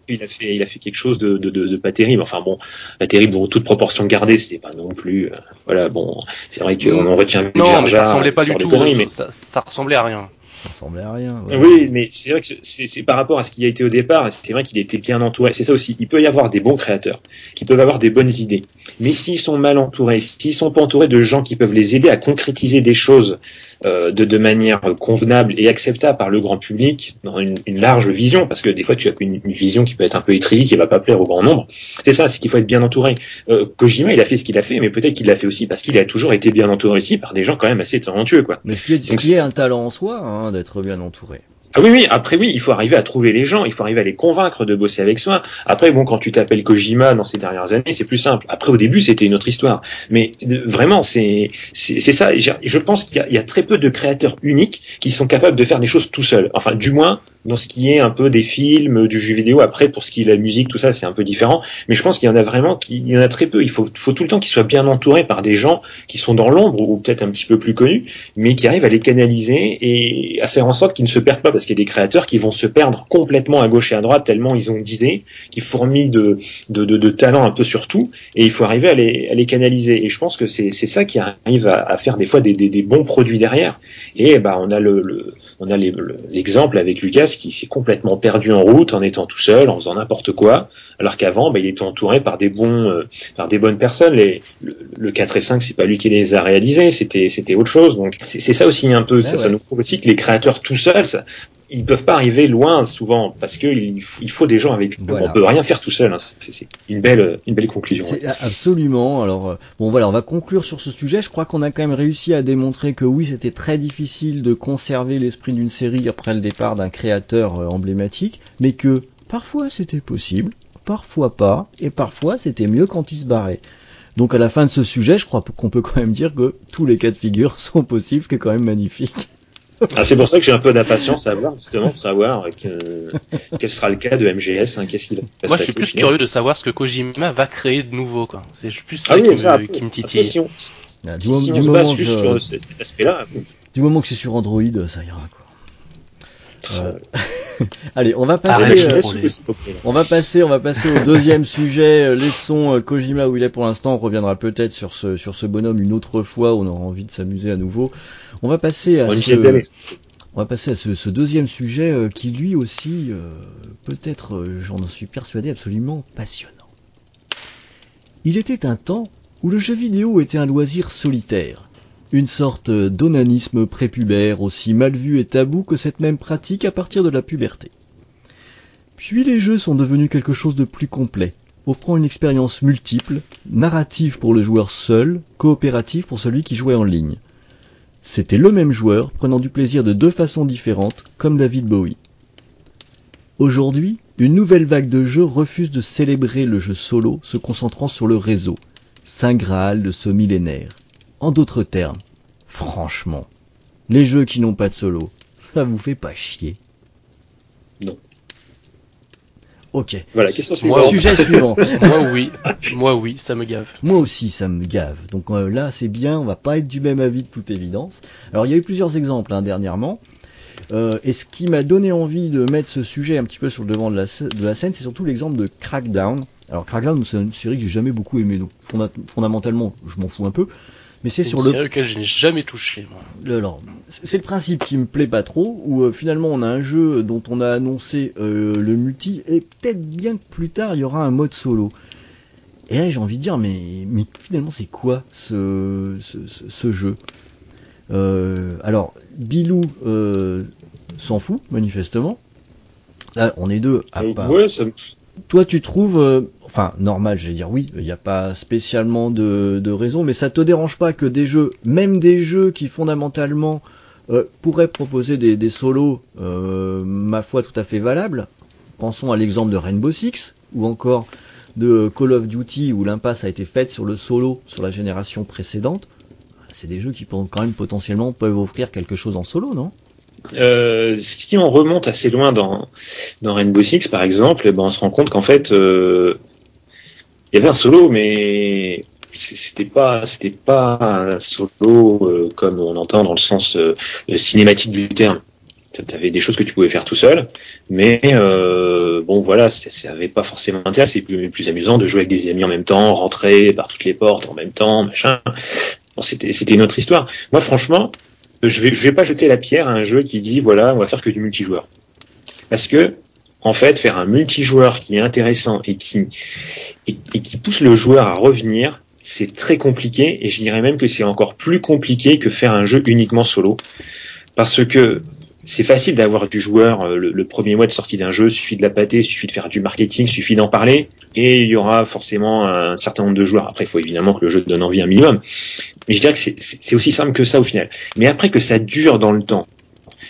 qu'il a fait, il a fait quelque chose de, de, de, de pas terrible. Enfin bon, pas terrible, bon, toute proportion gardée, c'était pas non plus. euh, voilà, bon, c'est vrai qu'on en retient Non, mais ça ressemblait pas du tout. conneries, mais- ça, ça ressemblait à rien. Ça ressemblait à rien. Oui, mais c'est vrai que c'est par rapport à ce qui a été au départ, c'est vrai qu'il était bien entouré. C'est ça aussi. Il peut y avoir des bons créateurs, qui peuvent avoir des bonnes idées, mais s'ils sont mal entourés, s'ils sont pas entourés de gens qui peuvent les aider à concrétiser des choses euh, de, de manière convenable et acceptable par le grand public, dans une, une large vision, parce que des fois tu as une, une vision qui peut être un peu étriquée, qui va pas plaire au grand nombre. C'est ça, c'est qu'il faut être bien entouré. Euh, Kojima, il a fait ce qu'il a fait, mais peut-être qu'il l'a fait aussi parce qu'il a toujours été bien entouré aussi par des gens quand même assez talentueux, quoi. Mais ce qui est, ce qui est un talent en soi, hein, d'être bien entouré. Ah oui, oui, après oui, il faut arriver à trouver les gens, il faut arriver à les convaincre de bosser avec soi. Après, bon, quand tu t'appelles Kojima dans ces dernières années, c'est plus simple. Après, au début, c'était une autre histoire. Mais de- vraiment, c'est ça. Je pense qu'il y, y a très peu de créateurs uniques qui sont capables de faire des choses tout seuls. Enfin, du moins, dans ce qui est un peu des films, du jeu vidéo. Après, pour ce qui est la musique, tout ça, c'est un peu différent. Mais je pense qu'il y en a vraiment, il y en a très peu. Il faut, faut tout le temps qu'ils soient bien entourés par des gens qui sont dans l'ombre ou peut-être un petit peu plus connus, mais qui arrivent à les canaliser et à faire en sorte qu'ils ne se perdent pas parce qu'il y a des créateurs qui vont se perdre complètement à gauche et à droite tellement ils ont d'idées, qui fourmillent de, de, de, de talents un peu sur tout, et il faut arriver à les, à les canaliser. Et je pense que c'est ça qui arrive à, à, faire des fois des, des, des, bons produits derrière. Et bah on a le, le on a l'exemple avec Lucas qui s'est complètement perdu en route en étant tout seul, en faisant n'importe quoi, alors qu'avant bah, il était entouré par des bons, euh, par des bonnes personnes. Les, le, le 4 et 5 c'est pas lui qui les a réalisés, c'était c'était autre chose. Donc c'est ça aussi un peu, ça, ça, nous prouve aussi que les créateurs tout seuls, ça, ils peuvent pas arriver loin souvent parce que il, faut des gens avec eux. On peut rien faire tout seul. Hein. C'est une belle, une belle conclusion. Absolument. Alors euh, bon voilà, on va conclure sur ce sujet. Je crois qu'on a quand même réussi à démontrer que oui, c'était très difficile de conserver l'esprit d'une série après le départ d'un créateur euh, emblématique, mais que parfois c'était possible, parfois pas, et parfois c'était mieux quand il se barrait. Donc à la fin de ce sujet, je crois qu'on peut quand même dire que tous les cas de figure sont possibles, ce qui est quand même magnifique. Ah, c'est pour ça que j'ai un peu d'impatience à voir, justement, pour savoir que, quel sera le cas de MGS, hein, qu'est-ce qu'il Moi, je suis plus curieux de savoir ce que Kojima va créer de nouveau, quoi. C'est plus ça, ah qui, me, qui, me, titille. si on, ah, du, si on se base juste sur cet aspect-là. Du moment que c'est sur Android, ça ira, quoi. Euh, allez, on va passer. Euh, on va passer, on va passer au deuxième sujet. Euh, laissons Kojima où il est pour l'instant. On reviendra peut-être sur ce sur ce bonhomme une autre fois. On aura envie de s'amuser à nouveau. On va passer à ce. On va passer à ce, deuxième sujet qui lui aussi peut-être, j'en suis persuadé, absolument passionnant. Il était un temps où le jeu vidéo était un loisir solitaire une sorte d'onanisme prépubère aussi mal vu et tabou que cette même pratique à partir de la puberté. Puis les jeux sont devenus quelque chose de plus complet, offrant une expérience multiple, narrative pour le joueur seul, coopérative pour celui qui jouait en ligne. C'était le même joueur prenant du plaisir de deux façons différentes, comme David Bowie. Aujourd'hui, une nouvelle vague de jeux refuse de célébrer le jeu solo, se concentrant sur le réseau, saint graal de ce millénaire. En d'autres termes, franchement, les jeux qui n'ont pas de solo, ça vous fait pas chier Non. Ok. Voilà, question suivante. Sujet suivant. Moi oui, moi oui, ça me gave. Moi aussi, ça me gave. Donc euh, là, c'est bien, on va pas être du même avis de toute évidence. Alors il y a eu plusieurs exemples hein, dernièrement. Euh, et ce qui m'a donné envie de mettre ce sujet un petit peu sur le devant de la, de la scène, c'est surtout l'exemple de Crackdown. Alors Crackdown, c'est une série que j'ai jamais beaucoup aimé, donc fondamentalement, je m'en fous un peu mais c'est sur le auquel je n'ai jamais touché. c'est le principe qui me plaît pas trop, où euh, finalement on a un jeu dont on a annoncé euh, le multi, et peut-être bien que plus tard il y aura un mode solo. Et là j'ai envie de dire, mais, mais finalement c'est quoi ce, ce, jeu? Euh, Alors, Bilou s'en fout, manifestement. Là, on est deux à pas... Ouais, ça, toi, tu trouves, euh, enfin, normal, je vais dire oui, il n'y a pas spécialement de, raison, mais ça te dérange pas que des jeux, même des jeux qui fondamentalement euh, pourraient proposer des, des solos, euh, ma foi, tout à fait valables. Pensons à l'exemple de Rainbow Six, ou encore de Call of Duty, où l'impasse a été faite sur le solo sur la génération précédente. C'est des jeux qui quand même potentiellement peuvent offrir quelque chose en solo, non? Euh, si on remonte assez loin dans, dans Rainbow Six, par exemple, eh ben on se rend compte qu'en fait, euh, il y avait un solo, mais c'était pas c'était pas un solo euh, comme on entend dans le sens euh, cinématique du terme. Tu avais des choses que tu pouvais faire tout seul, mais bon voilà, ça avait pas forcément intérêt. C'est plus, amusant de jouer avec des amis en même temps, rentrer par toutes les portes en même temps, machin. Bon, c'était une autre histoire. Moi, franchement, je vais, vais pas jeter la pierre à un jeu qui dit voilà, on va faire que du multijoueur. Parce que, en fait, faire un multijoueur qui est intéressant et qui, et, qui pousse le joueur à revenir, c'est très compliqué et je dirais même que c'est encore plus compliqué que faire un jeu uniquement solo. Parce que c'est facile d'avoir du joueur euh, le, premier mois de sortie d'un jeu, suffit de la pâter, suffit de faire du marketing, suffit d'en parler, et il y aura forcément un certain nombre de joueurs. Après, il faut évidemment que le jeu donne envie un minimum. Mais je dirais que c'est aussi simple que ça au final. Mais après que ça dure dans le temps,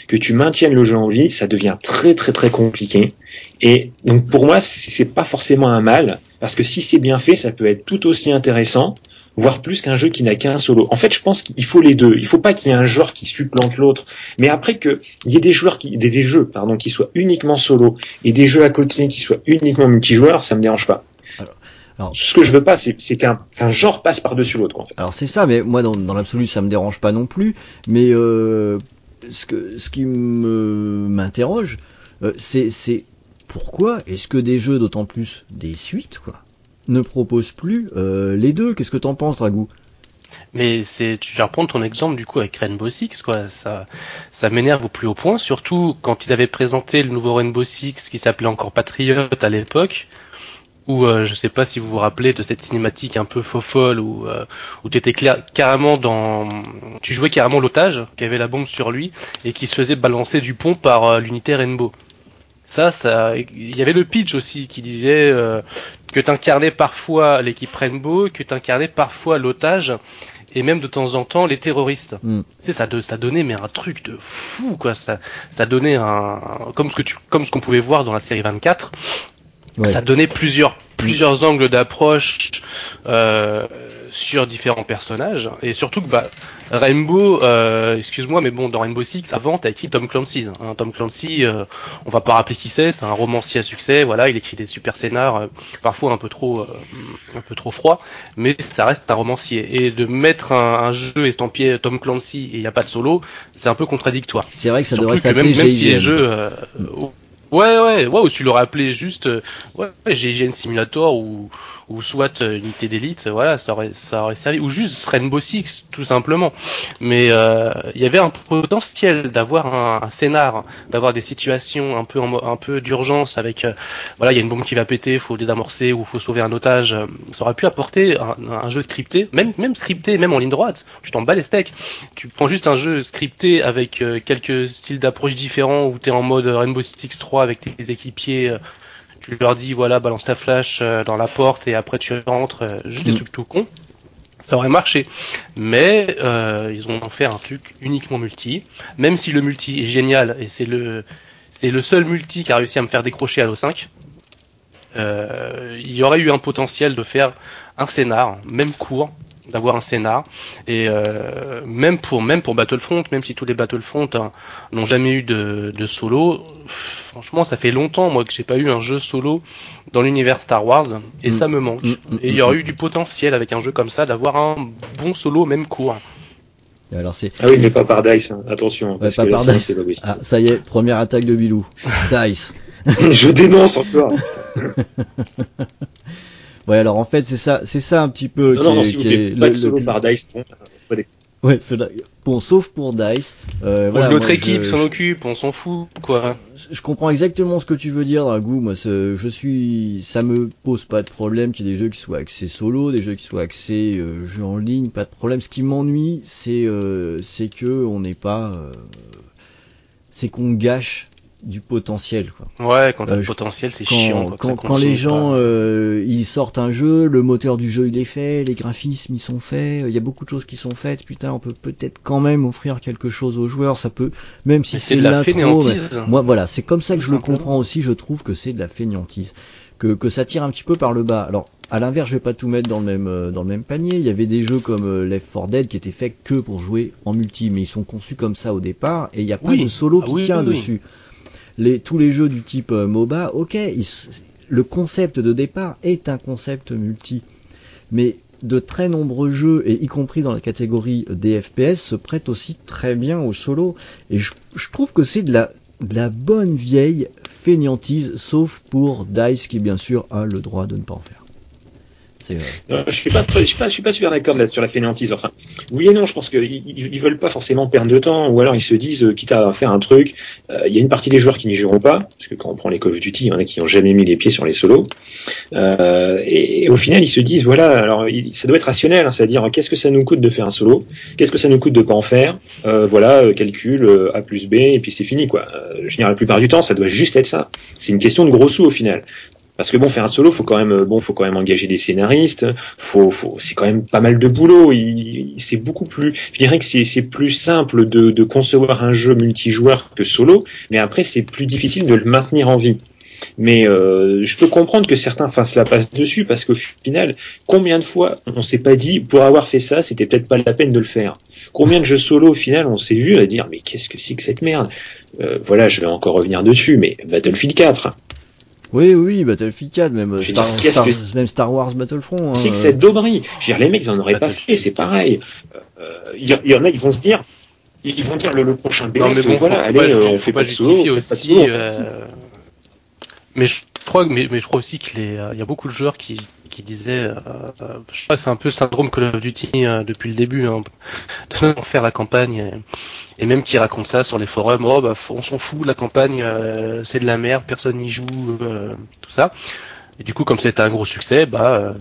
que tu maintiennes le jeu en vie, ça devient très très très compliqué. Et donc pour moi, c'est pas forcément un mal, parce que si c'est bien fait, ça peut être tout aussi intéressant, voire plus qu'un jeu qui n'a qu'un solo. En fait, je pense qu'il faut les deux. Il faut pas qu'il y ait un joueur qui supplante l'autre, mais après que il y ait des joueurs qui, des, des, jeux, pardon, qui soient uniquement solo et des jeux à côté qui soient uniquement multijoueurs, ça me dérange pas. Alors, ce que je veux pas, c'est qu'un genre passe par-dessus l'autre. En fait. Alors c'est ça, mais moi dans, dans l'absolu, ça me dérange pas non plus. Mais euh, ce que ce qui me m'interroge, euh, c'est c'est pourquoi est-ce que des jeux, d'autant plus des suites, quoi, ne proposent plus euh, les deux Qu'est-ce que t'en penses, Dragou? Mais c'est, tu vas reprendre ton exemple du coup avec Rainbow Six, quoi. Ça, ça m'énerve au plus haut point, surtout quand ils avaient présenté le nouveau Rainbow Six qui s'appelait encore Patriot à l'époque. Où euh, je sais pas si vous vous rappelez de cette cinématique un peu faux folle où euh, où t'étais carrément dans, tu jouais carrément l'otage qui avait la bombe sur lui et qui se faisait balancer du pont par euh, l'unité Rainbow. Ça, ça, il y avait le pitch aussi qui disait euh, que t'incarnais parfois l'équipe Rainbow, que t'incarnais parfois l'otage et même de temps en temps les terroristes. Mm. Tu sais, ça, de- ça donnait mais un truc de fou quoi. Ça, ça donnait un, comme ce que tu, comme ce qu'on pouvait voir dans la série 24. Ouais. Ça donnait plusieurs, plusieurs angles d'approche euh, sur différents personnages et surtout que bah, Rainbow, euh, excuse-moi, mais bon, dans Rainbow Six, avant, t'as écrit Tom Clancy. Hein. Tom Clancy, euh, on va pas rappeler qui c'est, c'est un romancier à succès. Voilà, il écrit des super scénars, euh, parfois un peu trop, euh, un peu trop froid, mais ça reste un romancier. Et de mettre un, un jeu estampillé Tom Clancy et il y a pas de solo, c'est un peu contradictoire. C'est vrai que ça Surtout devrait que même, s'appeler même si les jeux, euh, ouais ouais ouais, ou tu l'aurais appelé juste, euh, ouais, GIGN Simulator ou ou soit euh, unité d'élite, voilà, ça aurait ça aurait servi, ou juste Rainbow Six tout simplement. Mais euh, il y avait un potentiel d'avoir un, un scénar, d'avoir des situations un peu un peu d'urgence avec, euh, voilà, il y a une bombe qui va péter, faut désamorcer ou faut sauver un otage. Ça aurait pu apporter un, un jeu scripté, même même scripté, même en ligne droite. Tu t'en bats les steaks. Tu prends juste un jeu scripté avec euh, quelques styles d'approche différents où t'es en mode Rainbow Six 3 avec tes équipiers. euh, tu leur dis voilà balance ta flash euh, dans la porte et après tu rentres, euh, juste des Mm. trucs tout cons. Ça aurait marché, mais euh, ils ont fait un truc uniquement multi. Même si le multi est génial et c'est le c'est le seul multi qui a réussi à me faire décrocher Halo 5. Euh, il y aurait eu un potentiel de faire un scénar, même court, d'avoir un scénar et euh, même pour même pour Battlefront, même si tous les Battlefront hein, n'ont jamais eu de, de solo, franchement ça fait longtemps moi que j'ai pas eu un jeu solo dans l'univers Star Wars et Mm. ça me manque. Mm, mm, Et il y aurait eu du potentiel avec un jeu comme ça d'avoir un bon solo même court. Alors c'est Ah oui, mais pas par Dice, hein. attention. parce pas que par Dice. pas ah ça y est, première attaque de Bilou. Dice. Je dénonce encore. Ouais, alors en fait c'est ça, c'est ça un petit peu non, qui non, non, est, s'il vous qui est pas le- de solo le- par Dice. non. Ouais, cela- bon, sauf pour Dice. Euh, voilà, Notre moi, équipe je- s'en occupe, on s'en fout quoi. Je comprends exactement ce que tu veux dire, Dragou. Moi, je suis, ça me pose pas de problème qu'il y ait des jeux qui soient axés solo, des jeux qui soient axés euh, jeux en ligne, pas de problème. Ce qui m'ennuie, c'est, euh, que on n'est pas, euh, c'est qu'on gâche du potentiel, quoi. Ouais, quand t'as Euh, le je- potentiel, c'est chiant. Quand, quand les gens euh, ils sortent un jeu, le moteur du jeu il est fait, les graphismes ils sont faits, il y a beaucoup de choses qui sont faites. Putain, on peut peut-être quand même offrir quelque chose aux joueurs. Ça peut, même si Mais c'est de la fainéantise. mais- Moi, voilà, c'est comme ça que je le comprends aussi. Je trouve que c'est de la fainéantise, que que ça tire un petit peu par le bas. Alors, à l'inverse, je vais pas tout mettre dans le même euh, dans le même panier. Il y avait des jeux comme euh, Left 4 Dead qui étaient faits que pour jouer en multi, mais ils sont conçus comme ça au départ et il n'y a pas Oui. de solo Ah qui oui, tient oui. dessus. Tous les jeux du type euh, MOBA, ok, le concept de départ est un concept multi, mais de très nombreux jeux, et y compris dans la catégorie des FPS, se prêtent aussi très bien au solo. Et je, trouve que c'est de la bonne vieille fainéantise, sauf pour DICE qui bien sûr a le droit de ne pas en faire. Euh, je suis pas, je suis pas, je suis pas super d'accord sur la fainéantise. Enfin, oui et non, je pense qu'ils ils, veulent pas forcément perdre de temps, ou alors ils se disent, euh, quitte à faire un truc, euh, il y a une partie des joueurs qui n'y joueront pas, parce que quand on prend les Call of Duty, il y en a qui ont jamais mis les pieds sur les solos. Et, au final, ils se disent, voilà, alors ça doit être rationnel, hein, c'est-à-dire qu'est-ce que ça nous coûte de faire un solo, qu'est-ce que ça nous coûte de pas en faire, voilà, calcul A plus B, et puis c'est fini quoi. Je dire, la plupart du temps, ça doit juste être ça. C'est une question de gros sous au final. Parce que bon, faire un solo, faut quand même, euh, bon, faut quand même engager des scénaristes. Faut, faut, c'est quand même pas mal de boulot. Il, c'est beaucoup plus. Je dirais que c'est, c'est plus simple de, de concevoir un jeu multijoueur que solo, mais après c'est plus difficile de le maintenir en vie. Mais euh, je peux comprendre que certains fassent la passe dessus parce qu'au final, combien de fois on s'est pas dit pour avoir fait ça, c'était peut-être pas la peine de le faire? Combien de jeux solo au final on s'est vu à dire mais qu'est-ce que c'est que cette merde? Euh, Voilà, je vais encore revenir dessus, mais Battlefield 4. Oui, oui, Battlefield 4, même, euh, Je veux Star, dire, qu'est-ce Star- que- même Star Wars Battlefront. c'est hein, que cette dauberie. Je veux dire, les mecs, ils en auraient pas fait, c'est pareil. Euh, Il y, y en a, ils vont se dire, ils vont dire le, le prochain BF, Non, mais bon, voilà, allez, pas euh, on faut fait pas pas de solo, on fait pas de aussi, solo, euh, Mais je crois, mais, mais je crois aussi qu'il euh, y a beaucoup de joueurs qui, qui disaient, euh, je crois que c'est un peu syndrome Call of Duty euh, depuis le début, hein, de faire la campagne, et, et même qui racontent ça sur les forums, oh bah on s'en fout, la campagne euh, c'est de la merde, personne n'y joue, tout ça. Et du coup, comme c'était un gros succès, bah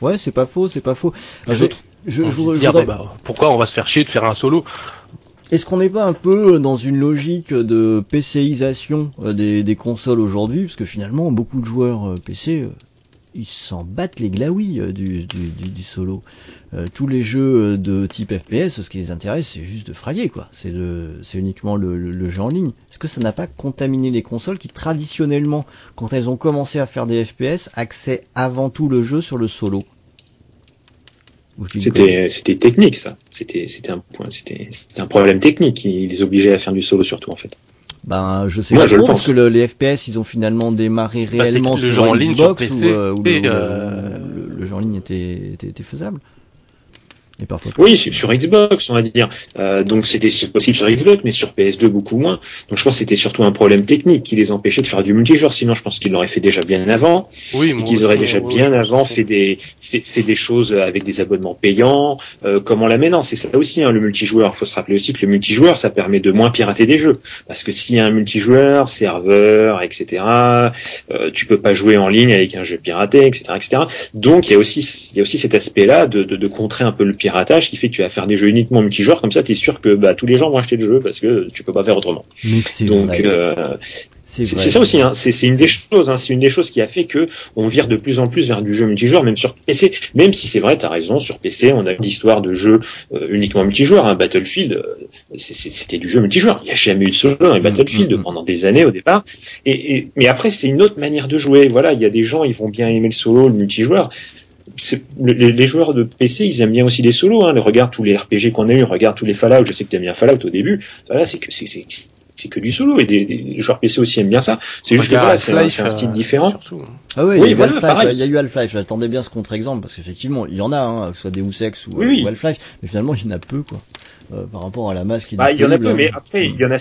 Ouais, c'est pas faux, c'est pas faux. les Je- autres je, ont je- dit de je dire, voudrais- bah, pourquoi on va se faire chier de faire un solo? Est-ce qu'on n'est pas un peu dans une logique de PCisation des, des consoles aujourd'hui? Parce que finalement, beaucoup de joueurs PC, ils s'en battent les glaouis euh, du, du, du, du solo. Euh, tous les jeux de type FPS, ce qui les intéresse, c'est juste de fraguer, quoi. C'est uniquement le, le, le jeu en ligne. Est-ce que ça n'a pas contaminé les consoles qui, traditionnellement, quand elles ont commencé à faire des FPS, axaient avant tout le jeu sur le solo? C'était, c'était technique, ça. C'était, c'était un point, c'était, c'était un problème technique qui les obligeait à faire du solo surtout, en fait. Ben, je sais Moi, pas je trop, parce pense. que le- les FPS, ils ont finalement démarré Bah, réellement que le sur jeu en ligne sur Xbox PC, où, euh, où le, où euh, le- le jeu en ligne était, était, était faisable. Et parfois. Oui, sur sur Xbox, on va dire. Euh, donc c'était possible sur Xbox, mais sur PS2 beaucoup moins. Donc je pense que c'était surtout un problème technique qui les empêchait de faire du multijoueur. Sinon, je pense qu'ils l'auraient fait déjà bien avant. Oui, et qu'ils auraient déjà bien avant fait des fait, fait des choses avec des abonnements payants, euh, comme on l'a maintenant. C'est ça aussi hein, le multijoueur. Il faut se rappeler aussi que le multijoueur, ça permet de moins pirater des jeux, parce que s'il y a un multijoueur, serveur, etc., euh, tu peux pas jouer en ligne avec un jeu piraté, etc., etc. Donc il y a aussi il y a aussi cet aspect-là de, de, de contrer un peu le piratage qui fait que tu vas faire des jeux uniquement multijoueurs. Comme ça, tu es sûr que bah, tous les gens vont acheter le jeu parce que tu peux pas faire autrement. Mais Donc euh, c'est ça aussi, hein. c'est une des choses, hein. c'est une des choses qui a fait que on vire de plus en plus vers du jeu multijoueur, même sur PC. Même si c'est vrai, t'as raison, sur PC, on a une histoire de jeux euh, uniquement multijoueur. Hein. Battlefield, euh, c'était du jeu multijoueur. Il n'y a jamais eu de solo dans les Mm, Battlefield mm, mm. pendant des années au départ. Et, et mais après, c'est une autre manière de jouer. Voilà, il y a des gens, ils vont bien aimer le solo, le multijoueur. Les, les joueurs de PC, ils aiment bien aussi les solos. Hein. Regarde tous les RPG qu'on a eu, regarde tous les Fallout. Je sais que t'aimes bien Fallout au début. Voilà, c'est que c'est c'est que du solo et des, des- les joueurs PC aussi aiment bien ça. C'est juste que voilà, c'est un, style euh, différent. surtout. Ah Oui, y a eu voilà, Half-Life, pareil. il y a eu Half-Life, j'attendais bien ce contre-exemple, parce qu'effectivement, il y en a, hein, que ce soit Deus Ex ou, Oui, euh, oui. ou Half-Life, mais finalement, il y en a peu, quoi, euh, par rapport à la masse qui est Bah, il y en a peu, mais hein. après, il y en a,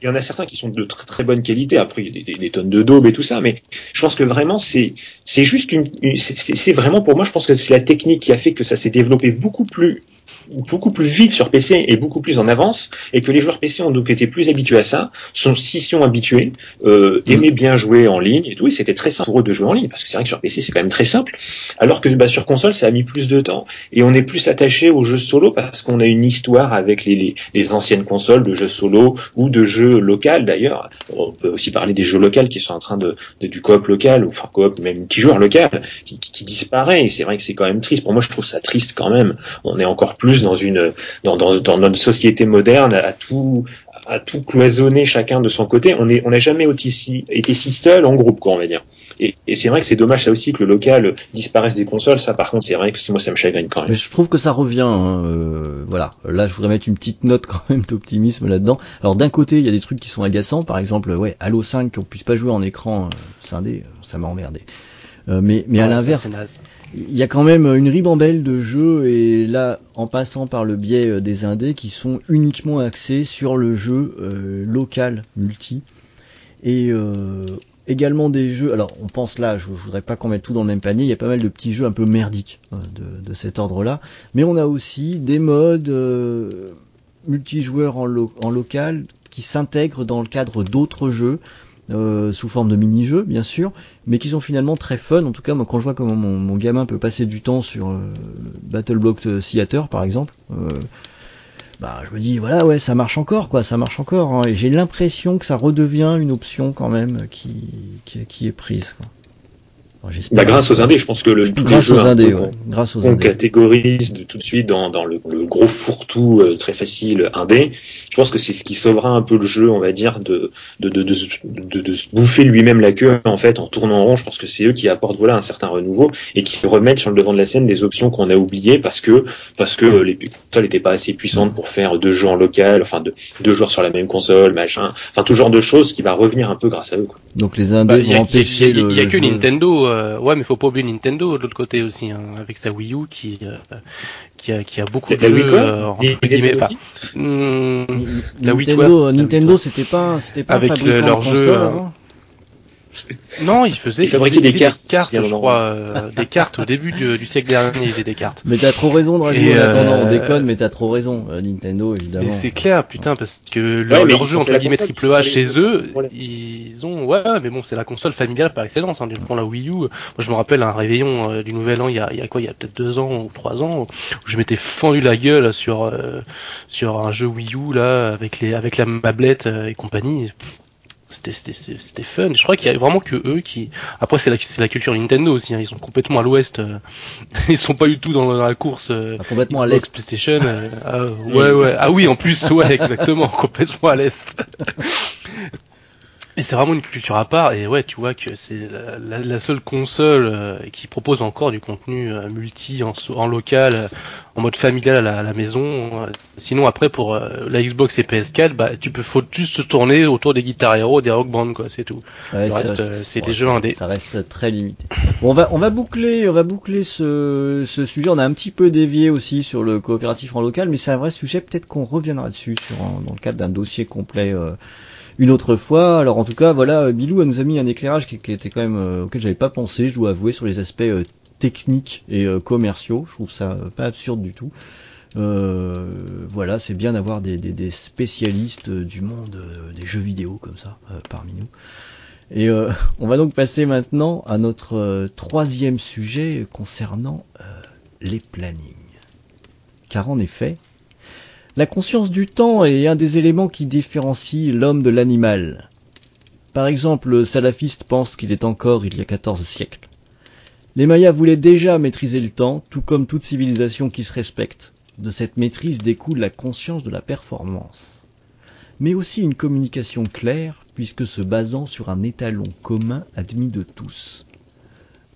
il y en a certains qui sont de très très bonne qualité. Après, il y a des, tonnes de daubes et tout ça, mais je pense que vraiment, c'est, c'est juste une, c'est vraiment pour moi, je pense que c'est la technique qui a fait que ça s'est développé beaucoup plus, beaucoup plus vite sur PC et beaucoup plus en avance, et que les joueurs PC ont donc été plus habitués à ça, sont s'y sont habitués, euh, aimaient bien jouer en ligne et tout, et c'était très simple pour eux de jouer en ligne, parce que c'est vrai que sur PC c'est quand même très simple, alors que bah, sur console ça a mis plus de temps, et on est plus attaché aux jeux solo parce qu'on a une histoire avec les, les, les anciennes consoles de jeux solo ou de jeux locaux d'ailleurs. On peut aussi parler des jeux locaux qui sont en train de, de du coop local ou enfin coop même multijoueur local qui, qui, qui disparaît. Et c'est vrai que c'est quand même triste. Pour moi, je trouve ça triste quand même. On est encore plus dans une dans, dans, dans notre société moderne à, tout à tout cloisonner chacun de son côté. On est on n'a jamais été si, été si seul en groupe quoi on va dire. Et, et c'est vrai que c'est dommage ça aussi que le local disparaisse des consoles. Ça par contre c'est vrai que moi ça me chagrine quand même. Mais je trouve que ça revient. hein, euh, voilà. Là, je voudrais mettre une petite note quand même d'optimisme là-dedans. Alors d'un côté, il y a des trucs qui sont agaçants. Par exemple, ouais, Halo 5, qu'on puisse pas jouer en écran euh, scindé, euh, ça m'a emmerdé. Euh, mais mais à Ouais, ça, l'inverse, c'est naze. Il y a quand même une ribambelle de jeux et là, en passant par le biais euh, des indés, qui sont uniquement axés sur le jeu euh, local multi et euh, également des jeux. Alors, on pense là, je, je voudrais pas qu'on mette tout dans le même panier. Il y a pas mal de petits jeux un peu merdiques euh, de, de cet ordre-là, mais on a aussi des modes euh, multijoueurs en, lo- en local qui s'intègrent dans le cadre d'autres jeux. Euh, sous forme de mini-jeux bien sûr, mais qui sont finalement très fun. En tout cas, moi quand je vois comment mon, gamin peut passer du temps sur euh, Battle Block Theater par exemple, euh, bah je me dis voilà ouais ça marche encore quoi, ça marche encore. hein. et j'ai l'impression que ça redevient une option quand même qui qui, qui est prise. Quoi. Bon, Bah, grâce aux indés, je pense que le tous les grâce jeux aux indés, ouais. grâce aux qu'on indés. catégorise de tout de suite dans, dans le, le gros fourre-tout euh, très facile indé, je pense que c'est ce qui sauvera un peu le jeu, on va dire, de de, de, de, de, de se bouffer lui-même la queue en fait en tournant en rond. Je pense que c'est eux qui apportent voilà un certain renouveau et qui remettent sur le devant de la scène des options qu'on a oubliées parce que parce que euh, les consoles n'étaient pas assez puissantes pour faire deux jeux en local, enfin deux, deux joueurs sur la même console, machin, enfin tout genre de choses qui va revenir un peu grâce à eux. Quoi. Donc les indés Bah, Il y vont a, empêcher il y a- le. il y a le que. Nintendo euh, ouais, mais faut pas oublier Nintendo de l'autre côté aussi, hein, avec sa Wii U qui, euh, qui, a, qui a beaucoup de Wii jeux, euh, entre guillemets, enfin, hmm, La Wii Nintendo, Tour. Nintendo, c'était pas, c'était pas Avec un fabricant le- de leur console jeu, euh, avant non, il faisait, Ils fabriquaient il des cartes, je crois, euh, des cartes au début du, du siècle dernier, il faisait des cartes. Mais t'as trop raison, Drago. Et, En attendant, on euh, déconne, mais t'as trop raison. Euh, Nintendo, évidemment. Mais c'est clair, putain, parce que leur, jeu entre guillemets triple A chez eux, ils ont, ouais, mais bon, c'est la console familiale par excellence. Hein. Prends la Wii U, moi je me rappelle un réveillon euh, du Nouvel An, il y a, il y a quoi, il y a peut-être deux ans ou trois ans, où je m'étais fendu la gueule sur euh, sur un jeu Wii U là, avec les avec la tablette euh, et compagnie. C'était fun. Je crois qu'il y a vraiment que eux qui. Après c'est la culture Nintendo aussi. Hein. Ils sont complètement à l'ouest. euh, Ils sont pas du tout dans la course. euh, Ah, complètement à l'est. PlayStation. euh, ah, ouais, ouais. Ah oui, en plus, ouais, exactement, complètement à l'est. Et c'est vraiment une culture à part. Et ouais, tu vois que c'est la, la- la seule console euh, qui propose encore du contenu euh, multi en, en local, euh, en mode familial à la, à la maison. Sinon, après, pour la Xbox et PS4, bah, tu peux faut juste se tourner autour des Guitar Hero, des Rock Band, quoi, c'est tout. Ouais, Le reste, c'est ouais, des jeux indés. Ça reste très limité. Bon, on va, on va boucler, on va boucler ce, ce sujet. On a un petit peu dévié aussi sur le coopératif en local, mais c'est un vrai sujet. Peut-être qu'on reviendra dessus sur un- dans le cadre d'un dossier complet euh, une autre fois. Alors en tout cas, voilà, Bilou nous a mis un éclairage qui, qui était quand même euh, auquel j'avais pas pensé. Je dois avouer sur les aspects euh, techniques et euh, commerciaux. Je trouve ça pas absurde du tout. Voilà, c'est bien d'avoir des, des, spécialistes du monde des jeux vidéo comme ça parmi nous. Et on va donc passer maintenant à notre troisième sujet concernant les plannings. Car en effet, la conscience du temps est un des éléments qui différencie l'homme de l'animal. Par exemple, le salafiste pense qu'il est encore il y a 14 siècles. Les Mayas voulaient déjà maîtriser le temps, tout comme toute civilisation qui se respecte. De cette maîtrise découle la conscience de la performance. Mais aussi une communication claire, puisque se basant sur un étalon commun admis de tous.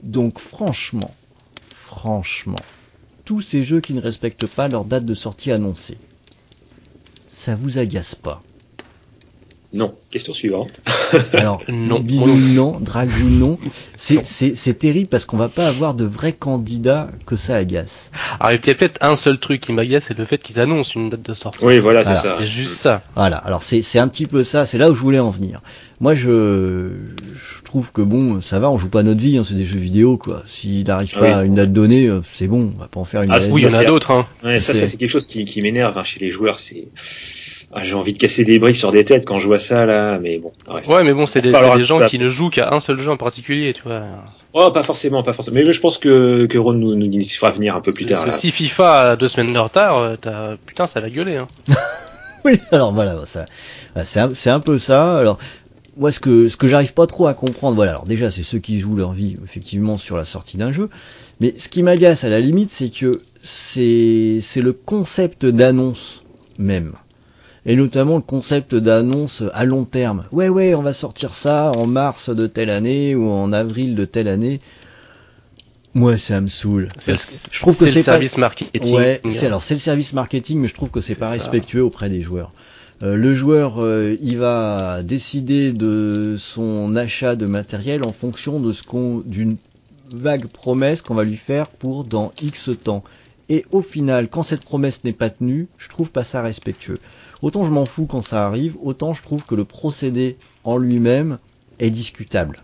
Donc franchement, franchement, tous ces jeux qui ne respectent pas leur date de sortie annoncée, ça vous agace pas Non. Question suivante. Alors, Non. Bilou non, Dragou non, c'est, c'est, c'est terrible parce qu'on va pas avoir de vrais candidats que ça agace. Alors, il y a peut-être un seul truc qui m'agace, c'est le fait qu'ils annoncent une date de sortie. Oui, voilà, c'est ça. C'est juste ça. Voilà, alors c'est, c'est un petit peu ça, c'est là où je voulais en venir. Moi je, je trouve que bon, ça va, on joue pas notre vie, hein, c'est des jeux vidéo quoi. S'il n'arrive Ah pas oui. à une date donnée, euh, c'est bon, on va pas en faire une Ah. Oui, il y en a c'est- d'autres, hein. Ouais, ça, C'est- ça c'est quelque chose qui, qui m'énerve hein, chez les joueurs. C'est, ah, j'ai envie de casser des briques sur des têtes quand je vois ça là, mais bon. bref. Ouais, mais bon, c'est des, gens qui ne jouent qu'à un seul jeu en particulier, tu vois. Oh, pas forcément, pas forcément. Mais je pense que que Ron nous, nous y fera venir un peu plus tard. Là. Si FIFA a deux semaines de retard, euh, putain, ça va gueuler, hein. Oui, alors voilà, ça, c'est un, c'est un peu ça. Alors, moi, ce que, ce que j'arrive pas trop à comprendre, voilà, alors déjà, c'est ceux qui jouent leur vie, effectivement, sur la sortie d'un jeu. Mais ce qui m'agace à la limite, c'est que c'est, c'est le concept d'annonce même. Et notamment le concept d'annonce à long terme. Ouais, ouais, on va sortir ça en mars de telle année ou en avril de telle année. Moi, ça me saoule. Le, je trouve que c'est le pas- service marketing. Ouais, c'est alors c'est le service marketing, mais je trouve que c'est C'est pas ça. respectueux auprès des joueurs. Euh, le joueur, euh, il va décider de son achat de matériel en fonction de ce qu'on, d'une vague promesse qu'on va lui faire pour dans X temps. Et au final, quand cette promesse n'est pas tenue, je trouve pas ça respectueux. Autant je m'en fous quand ça arrive, autant je trouve que le procédé en lui-même est discutable.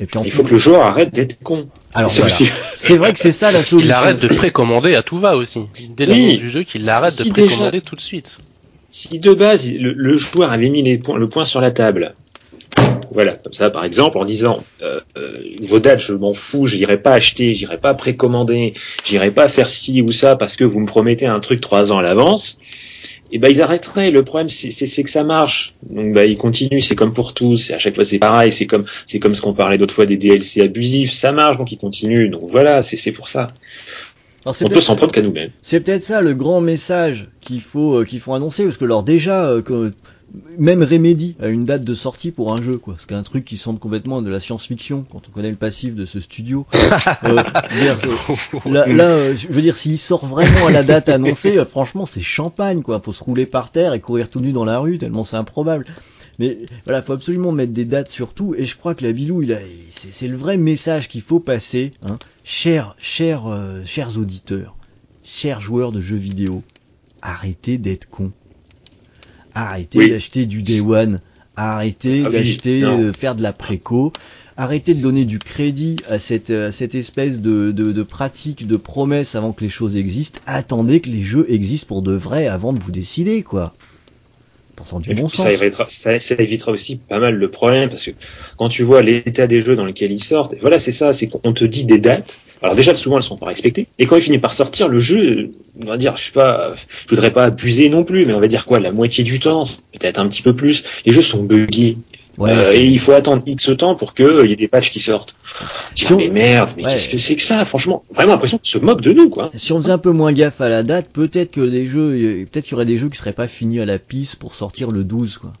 Et puis en Il plus- faut que le joueur arrête d'être con. alors C'est voilà. vrai que c'est ça la solution. Qu'il arrête de précommander à tout va aussi. Dès Oui. l'annonce du jeu, qu'il arrête Si de déjà- précommander tout de suite. Si de base le, le joueur avait mis le point sur la table, voilà, comme ça par exemple, en disant euh, euh, vos dates, je m'en fous, j'irai pas acheter, j'irai pas précommander, j'irai pas faire ci ou ça parce que vous me promettez un truc trois ans à l'avance. Et ben ils arrêteraient. Le problème c'est que ça marche. Donc bah ils continuent. C'est comme pour tous. C'est à chaque fois c'est pareil. C'est comme c'est comme ce qu'on parlait d'autres fois des DLC abusifs. Ça marche donc ils continuent. Donc voilà, c'est pour ça. Alors, On peut peut-être- s'en prendre qu'à nous-mêmes. C'est peut-être ça le grand message qu'il faut euh, qu'il faut annoncer parce que alors déjà euh, que même Remedy a une date de sortie pour un jeu quoi, c'est un truc qui semble complètement de la science-fiction quand on connaît le passif de ce studio. Euh, je veux dire, c'est- là, là, euh, je veux dire s'il sort vraiment à la date annoncée, euh, franchement c'est champagne quoi, faut se rouler par terre et courir tout nu dans la rue tellement c'est improbable. Mais voilà, faut absolument mettre des dates sur tout. Et je crois que la Bilou, il a, c'est, c'est le vrai message qu'il faut passer, hein. Chers, chers, euh, chers auditeurs, chers joueurs de jeux vidéo, arrêtez d'être cons. Arrêtez Oui. d'acheter du Day One. Arrêtez Ah d'acheter, de faire de la préco. Arrêtez de donner du crédit à cette, à cette espèce de, de, de pratique, de promesse avant que les choses existent. Attendez que les jeux existent pour de vrai avant de vous décider, quoi. Pourtant du Et bon puis, sens. ça, évitera, ça, ça évitera aussi pas mal le problème parce que quand tu vois l'état des jeux dans lesquels ils sortent, voilà, c'est ça, c'est qu'on te dit des dates. Alors déjà, souvent, elles sont pas respectées. Et quand il finit par sortir, le jeu, on va dire, je sais pas, je voudrais pas abuser non plus, mais on va dire quoi, la moitié du temps, peut-être un petit peu plus, les jeux sont buggés. Ouais, Euh, et il faut attendre X temps pour qu'il y ait des patchs qui sortent. Si on- mais merde, mais Ouais. qu'est-ce que c'est que ça? Franchement, vraiment l'impression qu'ils se moquent de nous, quoi. Si on faisait un peu moins gaffe à la date, peut-être que des jeux, euh, peut-être qu'il y aurait des jeux qui seraient pas finis à la piste pour sortir le 12, quoi.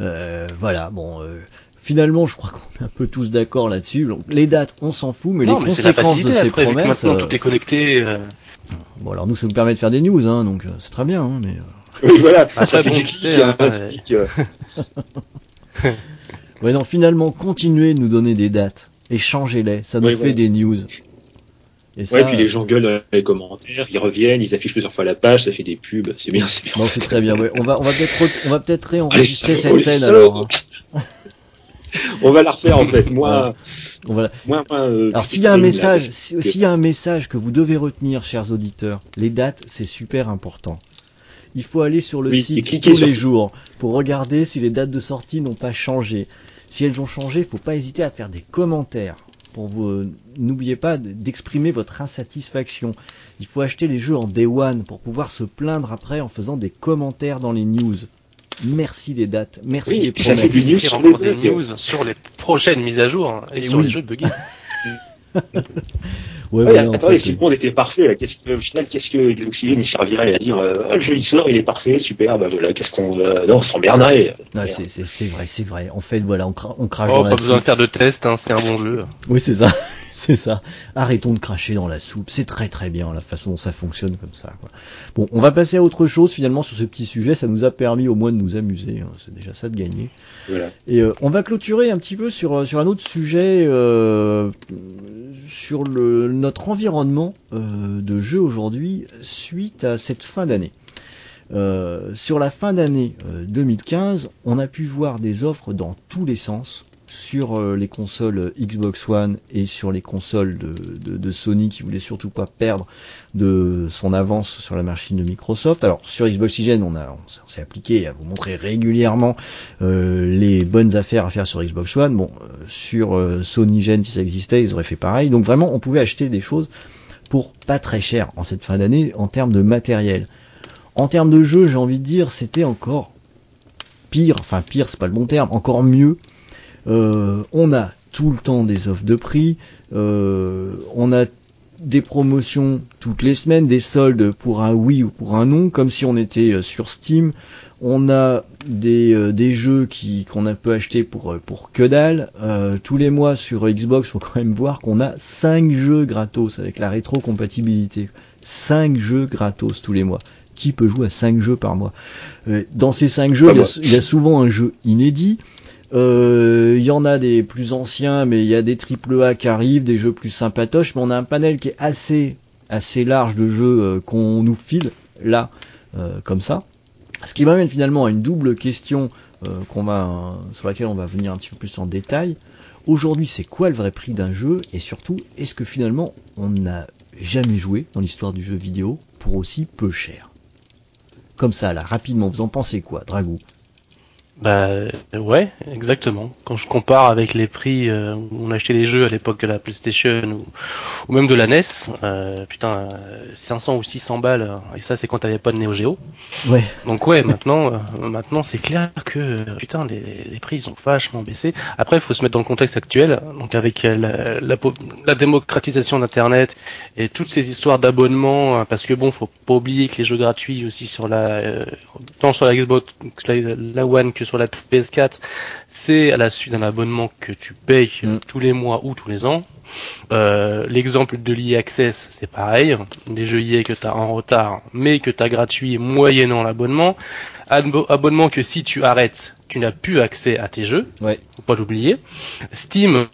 Euh, voilà, bon, euh, finalement, je crois qu'on est un peu tous d'accord là-dessus. Donc, les dates, on s'en fout, mais non, les mais conséquences de ces après, promesses. maintenant euh, tout est connecté. euh, Bon, alors nous, ça nous permet de faire des news, hein, donc euh, c'est très bien, hein, mais. euh, Oui, voilà. Après, ça fait bon, euh. Ouais, non, finalement, continuez de nous donner des dates et changez-les, ça nous fait des news. Et ça, Ouais, puis les gens gueulent dans les commentaires, ils reviennent, ils affichent plusieurs fois la page, ça fait des pubs, c'est bien, c'est bien. non, c'est très bien. Ouais, on va, on va peut-être, re- on va peut-être réenregistrer cette scène alors. hein. On va la refaire en fait. Moi, On va, moi, moi, euh, Alors s'il y a un message, si- s'il y a un message que vous devez retenir, chers auditeurs, les dates, c'est super important. Il faut aller sur le Oui, site tous les jours pour regarder si les dates de sortie n'ont pas changé. Si elles ont changé, il faut pas hésiter à faire des commentaires. Pour vous, euh, n'oubliez pas d'exprimer votre insatisfaction. Il faut acheter les jeux en day one pour pouvoir se plaindre après en faisant des commentaires dans les news. Merci les dates, merci Oui, les ça fait promesses. du news sur encore les des news sur les prochaines mises à jour hein, et, Et sur oui. les jeux buggés. Ouais, Ouais, voilà, en attendez, fait, si le monde était parfait, là, qu'est-ce que, au final, qu'est-ce que l'Oxygène, il servirait à dire, euh, Ah, le jeu, il sort, il est parfait, super, bah voilà, qu'est-ce qu'on, euh, non, on s'emmerderait. Ouais, c'est- c'est c'est vrai, c'est vrai. En fait, voilà, on, cra- on crache Oh, dans pas la besoin de soupe. faire de test, hein, c'est un bon jeu. Oui, c'est ça. c'est ça. Arrêtons de cracher dans la soupe. C'est très très bien la façon dont ça fonctionne comme ça. Quoi. Bon, on va passer à autre chose finalement sur ce petit sujet. Ça nous a permis au moins de nous amuser. hein. C'est déjà ça de gagner. Voilà. Et euh, on va clôturer un petit peu sur, sur un autre sujet, euh, sur le, notre environnement euh, de jeu aujourd'hui suite à cette fin d'année. Euh, sur la fin d'année euh, 2015, on a pu voir des offres dans tous les sens sur euh, les consoles Xbox One et sur les consoles de, Sony qui voulaient surtout pas perdre de son avance sur la machine de Microsoft. Alors sur Xbox Oxygen, on, on s'est- appliqué à vous montrer régulièrement euh, les bonnes affaires à faire sur Xbox One. Bon, euh, sur euh, Sony Gen, si ça existait, ils auraient fait pareil. Donc vraiment, on pouvait acheter des choses pour pas très cher en cette fin d'année en termes de matériel. En termes de jeu, j'ai envie de dire, c'était encore pire. Enfin, pire, c'est pas le bon terme. Encore mieux. Euh, on a tout le temps des offres de prix. euh, on a des promotions toutes les semaines, des soldes pour un oui ou pour un non, comme si on était euh, sur Steam. On a des, euh, des jeux qui qu'on a peut acheter pour pour que dalle. Euh, tous les mois sur Xbox, faut quand même voir qu'on a 5 jeux gratos avec la rétro-compatibilité. 5 jeux gratos tous les mois. Qui peut jouer à 5 jeux par mois? Euh, Dans ces 5 jeux, Pas il y, a, moi. il y a souvent un jeu inédit. Euh, Il y en a des plus anciens, mais il y a des triple A qui arrivent, des jeux plus sympatoches, mais on a un panel qui est assez assez large de jeux euh, qu'on nous file là, euh, comme ça. Ce qui m'amène finalement à une double question euh, qu'on va, sur laquelle on va venir un petit peu plus en détail. Aujourd'hui, c'est quoi le vrai prix d'un jeu? Et surtout, est-ce que finalement, on n'a jamais joué dans l'histoire du jeu vidéo pour aussi peu cher? Comme ça, là, rapidement, vous en pensez quoi, Dragou? Bah euh, ouais, exactement. Quand je compare avec les prix euh, où on achetait les jeux à l'époque de la PlayStation ou, ou même de la NES, euh, putain, euh, 500 ou 600 balles, euh, et ça c'est quand t'avais pas de Neo Geo. Ouais, Donc ouais, maintenant, euh, maintenant c'est clair que euh, putain les, les prix ils ont vachement baissé. Après, il faut se mettre dans le contexte actuel, donc avec euh, la, la, la démocratisation d'Internet et toutes ces histoires d'abonnement, parce que bon, faut pas oublier que les jeux gratuits aussi sur la, euh, tant sur la Xbox, la, la One que sur sur la PS4, c'est à la suite d'un abonnement que tu payes Mm. tous les mois ou tous les ans. Euh, L'exemple de l'EA Access, c'est pareil. Des jeux EA que tu as en retard, mais que tu as gratuit moyennant l'abonnement. Abo- Abonnement que si tu arrêtes, tu n'as plus accès à tes jeux. Ouais. Faut pas l'oublier. Steam,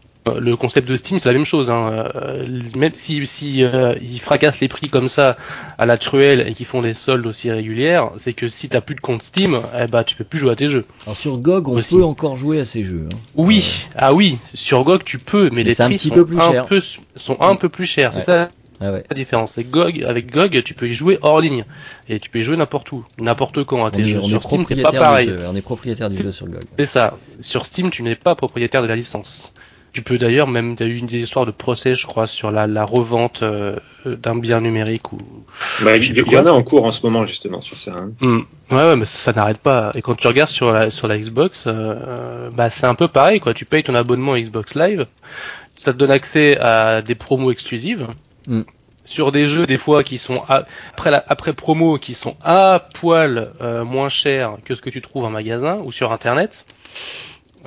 le concept de Steam, c'est la même chose. Hein. Euh, même si, si euh, ils fracassent les prix comme ça à la truelle et qu'ils font des soldes aussi régulières, c'est que si t'as plus de compte Steam, eh bah tu peux plus jouer à tes jeux. Alors sur GOG, on Aussi. peut encore jouer à ces jeux. hein. Oui, ah oui, sur GOG tu peux, mais Mais les prix sont, peu plus un cher. peu, sont un peu plus chers. Ouais. C'est ça Ah ouais. la différence. GOG, avec GOG, tu peux y jouer hors ligne et tu peux y jouer n'importe où, n'importe quand à On tes est, jeux. on Sur Steam, c'est pas pareil. jeu. On est propriétaire du jeu sur GOG. C'est ça. Sur Steam, tu n'es pas propriétaire de la licence. Tu peux d'ailleurs, même, il y a eu des histoires de procès, je crois, sur la, la revente euh, d'un bien numérique ou. Bah, il y, en a en cours en ce moment justement sur ça. hein. Hmm. Ouais, ouais, mais ça, ça n'arrête pas. Et quand tu regardes sur la sur la Xbox, euh, bah c'est un peu pareil, quoi. Tu payes ton abonnement Xbox Live, ça te donne accès à des promos exclusives. Hmm. Sur des jeux des fois qui sont à- après la, après promo qui sont à poil euh, moins chers que ce que tu trouves en magasin ou sur internet.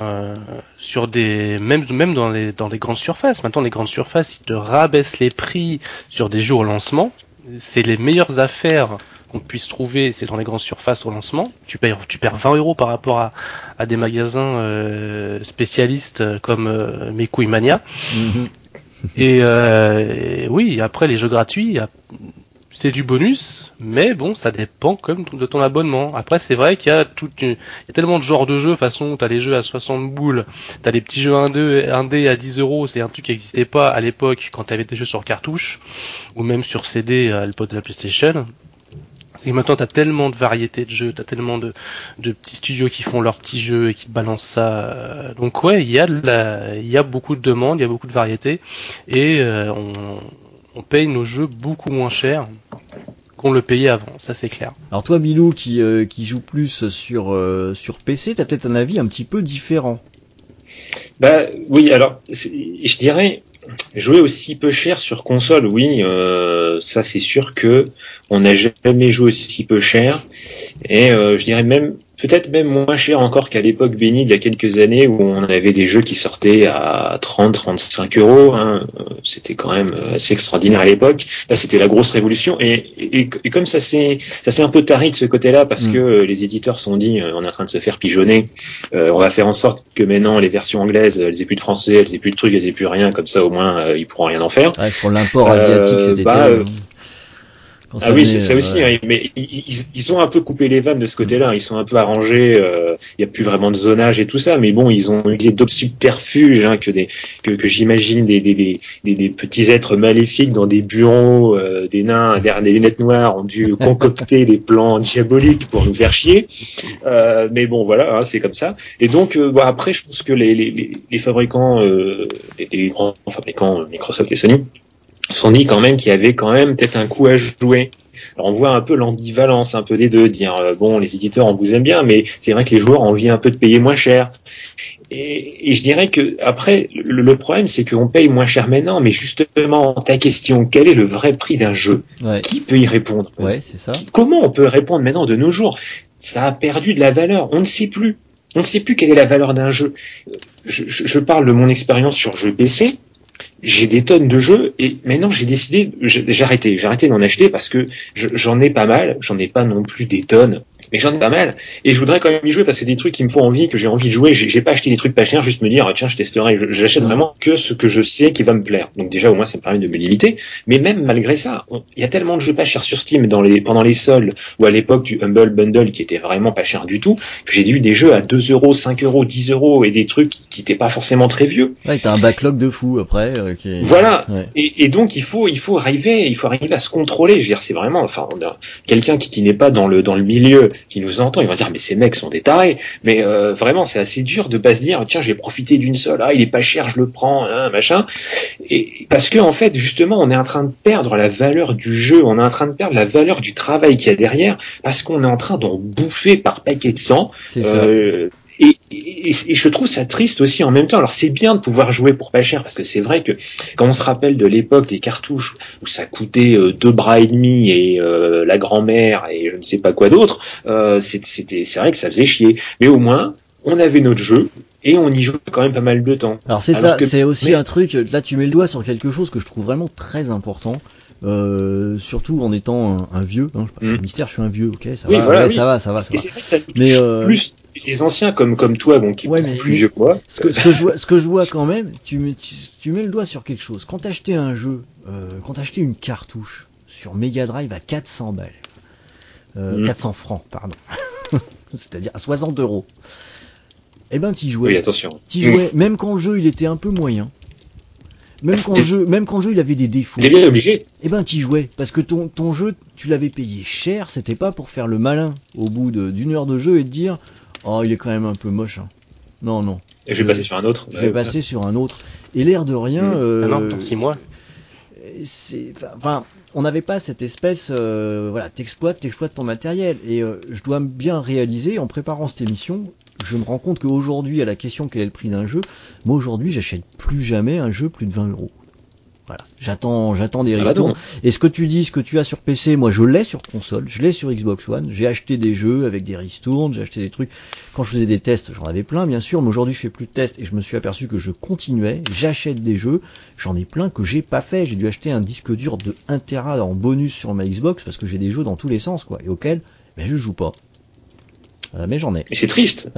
Euh, sur des même même dans les dans les grandes surfaces. Maintenant les grandes surfaces ils te rabaissent les prix sur des jeux au lancement. C'est les meilleures affaires qu'on puisse trouver c'est dans les grandes surfaces au lancement. Tu payes tu perds 20 euros par rapport à, à des magasins euh, spécialistes euh, comme euh, Mhm. et, euh, et oui, après les jeux gratuits, c'est du bonus, mais bon, ça dépend comme de ton abonnement. Après, c'est vrai qu'il y a tout, une- il tellement de genres de jeux. De toute façon, t'as les jeux à 60 boules, t'as les petits jeux 1D, 1D à 10 euros. C'est un truc qui n'existait pas à l'époque quand t'avais des jeux sur cartouche ou même sur CD à l'époque de la PlayStation. C'est maintenant t'as tellement de variétés de jeux, t'as tellement de, petits studios qui font leurs petits jeux et qui te balancent ça. Donc ouais, il y a il y a beaucoup de demandes, il y a beaucoup de variétés et euh, on paye nos jeux beaucoup moins cher qu'on le payait avant, ça c'est clair. Alors toi, Bilou, qui, euh, qui joue plus sur, euh, sur PC, t'as peut-être un avis un petit peu différent. Bah oui, alors je dirais jouer aussi peu cher sur console, oui, euh, ça c'est sûr que on n'a jamais joué aussi peu cher et euh, je dirais même peut-être même moins cher encore qu'à l'époque bénie il y a quelques années où on avait des jeux qui sortaient à 30 35 euros hein. Euh, c'était quand même assez extraordinaire à l'époque là c'était la grosse révolution et, et, et comme ça s'est ça s'est un peu tari de ce côté-là parce Mm. que euh, les éditeurs se sont dit euh, on est en train de se faire pigeonner euh, on va faire en sorte que maintenant les versions anglaises elles aient plus de français elles aient plus de trucs elles aient plus rien comme ça au moins euh, ils pourront rien en faire Ouais, pour l'import Euh, asiatique, bah, euh, hein. Quand Ah oui, c'est ça euh, aussi, ouais. hein, mais ils, ils- ont un peu coupé les vannes de ce côté-là, ils sont un peu arrangés, euh, il y a plus vraiment de zonage et tout ça, mais bon, ils ont utilisé d'autres subterfuges hein, que des que, que j'imagine des, des, des, des- des petits êtres maléfiques dans des bureaux, euh, des nains derrière des lunettes noires ont dû concocter des plans diaboliques pour nous faire chier. Euh, mais bon, voilà, hein, c'est comme ça. Et donc, euh, bon, après, je pense que les, les, les, les fabricants, euh, les, les grands fabricants, euh, Microsoft et Sony, sont dit quand même qu'il y avait quand même peut-être un coup à jouer. Alors on voit un peu l'ambivalence un peu des deux, dire euh, bon les éditeurs on vous aime bien, mais c'est vrai que les joueurs ont envie un peu de payer moins cher. Et, et je dirais que après le, le problème c'est qu'on paye moins cher maintenant, mais justement ta question, quel est le vrai prix d'un jeu? Ouais, Qui peut y répondre? Ouais, c'est ça. Comment on peut répondre maintenant de nos jours? Ça a perdu de la valeur, on ne sait plus. On ne sait plus quelle est la valeur d'un jeu. Je, je- je parle de mon expérience sur jeu PC. J'ai des tonnes de jeux et maintenant j'ai décidé, j'ai arrêté, j'ai arrêté d'en acheter parce que je- j'en ai pas mal, j'en ai pas non plus des tonnes, mais j'en ai pas mal et je voudrais quand même y jouer parce que c'est des trucs qui me font envie, que j'ai envie de jouer. J'ai pas acheté des trucs pas chers, juste me dire ah, tiens je testerai. J'achète vraiment que ce que je sais qui va me plaire. Donc déjà au moins ça me permet de me limiter. Mais même malgré ça, il y a tellement de jeux pas chers sur Steam dans les pendant les soldes ou à l'époque du Humble Bundle qui était vraiment pas cher du tout. que J'ai vu des jeux à 2 euros, 5 euros, 10 euros et des trucs qui qui étaient pas forcément très vieux. Ouais, t'as un backlog de fou après. euh, qui est- Voilà. Ouais. Et, et donc il faut il faut arriver il faut arriver à se contrôler. Je veux dire c'est vraiment enfin quelqu'un qui, qui n'est pas dans le dans le milieu qui nous entend il va dire mais ces mecs sont des tarés. Mais euh, vraiment c'est assez dur de pas se dire tiens j'ai profité d'une seule ah il est pas cher je le prends hein, machin. Et parce que en fait justement on est en train de perdre la valeur du jeu on est en train de perdre la valeur du travail qu'il y a derrière parce qu'on est en train d'en bouffer par paquet de sang euh, et, et, et, je trouve ça triste aussi en même temps. Alors c'est bien de pouvoir jouer pour pas cher parce que c'est vrai que quand on se rappelle de l'époque des cartouches où ça coûtait euh, deux bras et demi et euh, la grand-mère et je ne sais pas quoi d'autre, euh, c'était c'est vrai que ça faisait chier. Mais au moins on avait notre jeu et on y joue quand même pas mal de temps. Alors c'est ça, c'est aussi un truc. Là tu mets le doigt sur quelque chose que je trouve vraiment très important. Euh, surtout en étant un, vieux, hein, je mm. mystère, je suis un vieux, ok, ça va, voilà, ça va, ça va, ça va. Vrai que ça mais euh... plus les anciens comme comme toi, bon, qui ouais, mais, plus vieux que moi. Ce que, ce que je vois, ce que je vois quand même, tu mets, tu, mets le doigt sur quelque chose. Quand t'achetais un jeu, euh, quand t'achetais une cartouche sur Mega Drive à 400 balles, euh, 400 mm. francs, pardon, c'est-à-dire à 60 euros. Eh ben, t'y jouais. Oui, attention. T'y jouais, mm. même quand le jeu il était un peu moyen. Même quand le jeu, même quand le jeu il avait des défauts. T'es bien obligé. Eh ben t'y jouais parce que ton ton jeu tu l'avais payé cher, c'était pas pour faire le malin au bout d'une heure de jeu et te dire oh il est quand même un peu moche. Hein. Non non. Et je vais passer sur un autre. Je vais passer sur un autre. Et l'air de rien. Mmh. Euh, ah non, dans six mois. C'est enfin on n'avait pas cette espèce euh, voilà t'exploites t'exploites ton matériel et euh, je dois bien réaliser en préparant cette émission je me rends compte qu'aujourd'hui, à la question quel est le prix d'un jeu, moi aujourd'hui, j'achète plus jamais un jeu plus de 20 euros. Voilà, j'attends, j'attends des ah bah retours. et ce que tu dis, ce que tu as sur PC, moi je l'ai sur console, je l'ai sur Xbox One. J'ai acheté des jeux avec des ristournes, j'ai acheté des trucs. Quand je faisais des tests, j'en avais plein, bien sûr, mais aujourd'hui je fais plus de tests et je me suis aperçu que je continuais. J'achète des jeux, j'en ai plein que j'ai pas fait. J'ai dû acheter un disque dur de 1 Tera en bonus sur ma Xbox parce que j'ai des jeux dans tous les sens, quoi, et auxquels ben, je joue pas. Euh, mais j'en ai. Mais c'est triste.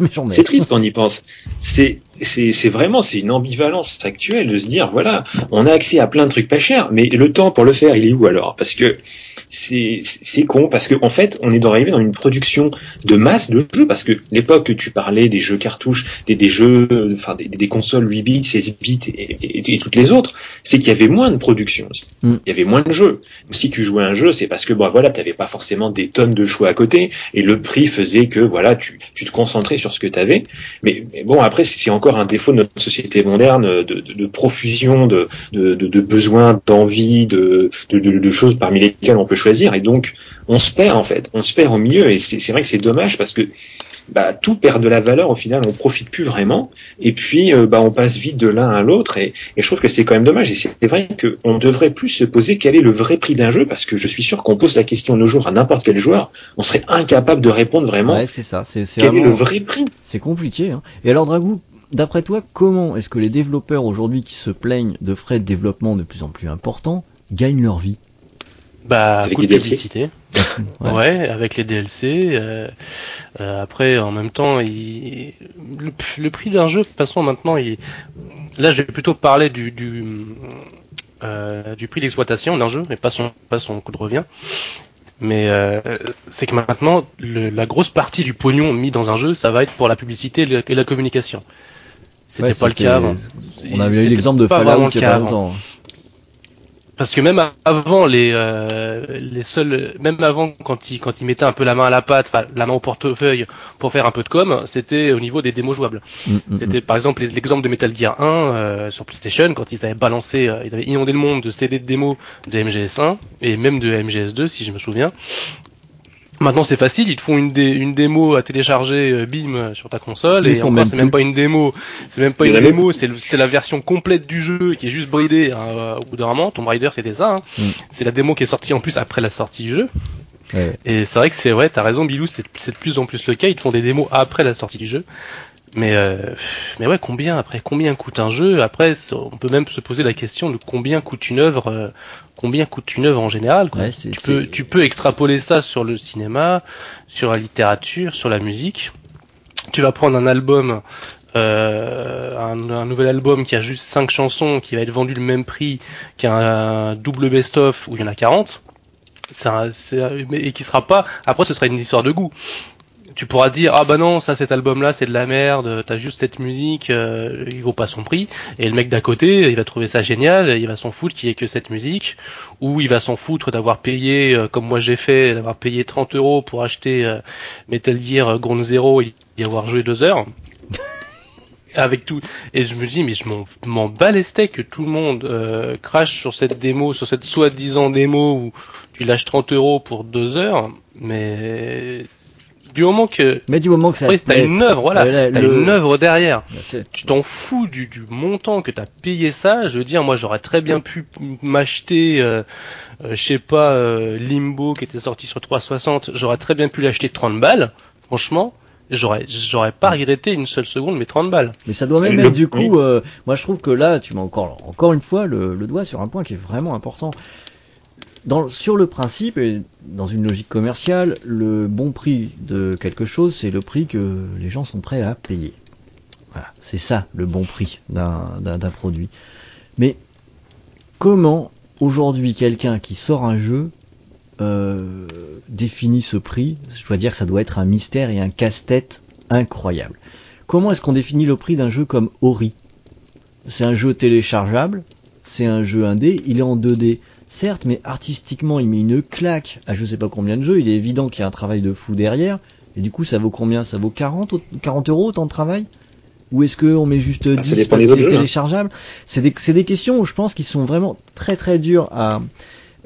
mais j'en ai. C'est triste quand on y pense. C'est c'est vraiment c'est une ambivalence actuelle de se dire voilà on a accès à plein de trucs pas chers mais le temps pour le faire il est où alors? Parce que c'est c'est con parce que en fait on est arrivé dans une production de masse de jeux parce que l'époque que tu parlais des jeux cartouches des, des jeux enfin des, des, consoles 8 bits 16 bits et, et, toutes les autres c'est qu'il y avait moins de production mm. il y avait moins de jeux. Si tu jouais un jeu c'est parce que bon voilà tu pas forcément des tonnes de choix à côté. Et le prix faisait que voilà tu, tu te concentrais sur ce que tu avais mais, mais bon après c'est encore un défaut de notre société moderne de, de, de profusion de, de, de besoins d'envie de, de, choses parmi lesquelles on peut choisir. Et donc on se perd en fait, on se perd au milieu. Et c'est vrai que c'est dommage parce que bah, tout perd de la valeur. Au final, on profite plus vraiment. Et puis euh, bah, on passe vite de l'un à l'autre. Et, et, je trouve que c'est quand même dommage. Et c'est vrai qu'on devrait plus se poser quel est le vrai prix d'un jeu parce que je suis sûr qu'on pose la question de nos jours à n'importe quel joueur, on serait incapable de répondre vraiment. Ouais, c'est ça, c'est quel est le vrai prix. C'est compliqué. Hein. Et alors Dragou, D'après toi, comment est-ce que les développeurs aujourd'hui qui se plaignent de frais de développement de plus en plus importants gagnent leur vie? Bah, avec coup de publicité. ouais. avec les DLC. Euh, euh, après, en même temps, il... le, prix d'un jeu, de toute façon, maintenant, il... là, je vais plutôt parler du du, euh, du prix d'exploitation d'un jeu, et pas son pas son coût de revient. Mais euh, c'est que maintenant, le, la grosse partie du pognon mis dans un jeu, ça va être pour la publicité et la communication. C'était pas le cas avant. On avait eu l'exemple de Fallout il y a pas longtemps. Parce que même avant les euh, les seuls, même avant quand ils quand ils mettaient un peu la main à la pâte, la main au portefeuille pour faire un peu de com, c'était au niveau des démos jouables. Mm, mm, c'était mm. par exemple l'exemple de Metal Gear 1 euh, sur PlayStation quand ils avaient balancé, euh, ils avaient inondé le monde de CD de démos de MGS1 et même de MGS2 si je me souviens. Maintenant c'est facile, ils te font une, une démo à télécharger euh, bim euh, sur ta console et encore c'est même pas une démo, c'est même pas une démo, c'est la version complète du jeu qui est juste bridée hein, au bout d'un moment. Tomb Raider c'était ça, hein. Mm. c'est la démo qui est sortie en plus après la sortie du jeu. Et c'est vrai que c'est vrai, t'as raison Bilou, c'est de plus en plus le cas, ils te font des démos après la sortie du jeu. Mais euh, mais ouais, combien après combien coûte un jeu? Après, on peut même se poser la question de combien coûte une œuvre euh, combien coûte une œuvre en général. Quoi. tu peux tu peux extrapoler ça sur le cinéma, sur la littérature, sur la musique. Tu vas prendre un album, euh, un, nouvel album qui a juste 5 chansons, qui va être vendu le même prix qu'un double best-of où il y en a 40. Ça, et qui sera pas. Après, ce sera une histoire de goût tu pourras dire ah bah non ça cet album là c'est de la merde t'as juste cette musique euh, il vaut pas son prix. Et le mec d'à côté il va trouver ça génial il va s'en foutre qu'il y ait que cette musique. Ou il va s'en foutre d'avoir payé euh, comme moi j'ai fait d'avoir payé 30 euros pour acheter euh, Metal Gear Ground Zero et y avoir joué deux heures. Avec tout. Et je me dis mais je m'en que tout le monde crache sur cette démo sur cette soi-disant démo où tu lâches 30 euros pour deux heures. Mais du moment que Mais du moment que ça. oui, t'as une œuvre, voilà, t'as le- une œuvre derrière. Bah, Tu t'en fous du, du montant que t'as payé ça. Je veux dire, moi, j'aurais très bien pu m'acheter, euh, euh, je sais pas, euh, Limbo qui était sorti sur 360. J'aurais très bien pu l'acheter 30 balles. Franchement, j'aurais, j'aurais pas regretté une seule seconde mes 30 balles. Mais ça doit même Le- être du coup, euh, moi je trouve que là, tu m'as encore, encore une fois le, le doigt sur un point qui est vraiment important. Sur le principe et dans une logique commerciale, le bon prix de quelque chose, c'est le prix que les gens sont prêts à payer. Voilà, c'est ça le bon prix d'un produit. Mais comment aujourd'hui quelqu'un qui sort un jeu euh, définit ce prix? Je dois dire que ça doit être un mystère et un casse-tête incroyable. Comment est-ce qu'on définit le prix d'un jeu comme Ori? C'est un jeu téléchargeable, c'est un jeu indé, il est en 2D, certes, mais artistiquement il met une claque à je sais pas combien de jeux, il est évident qu'il y a un travail de fou derrière, et du coup ça vaut combien? Ça vaut 40, au- 40 euros autant de travail? Ou est-ce qu'on met juste Ah, ça 10 dépend parce qu'il est hein. téléchargeable? C'est des, c'est des questions, je pense, qui sont vraiment très très dures à...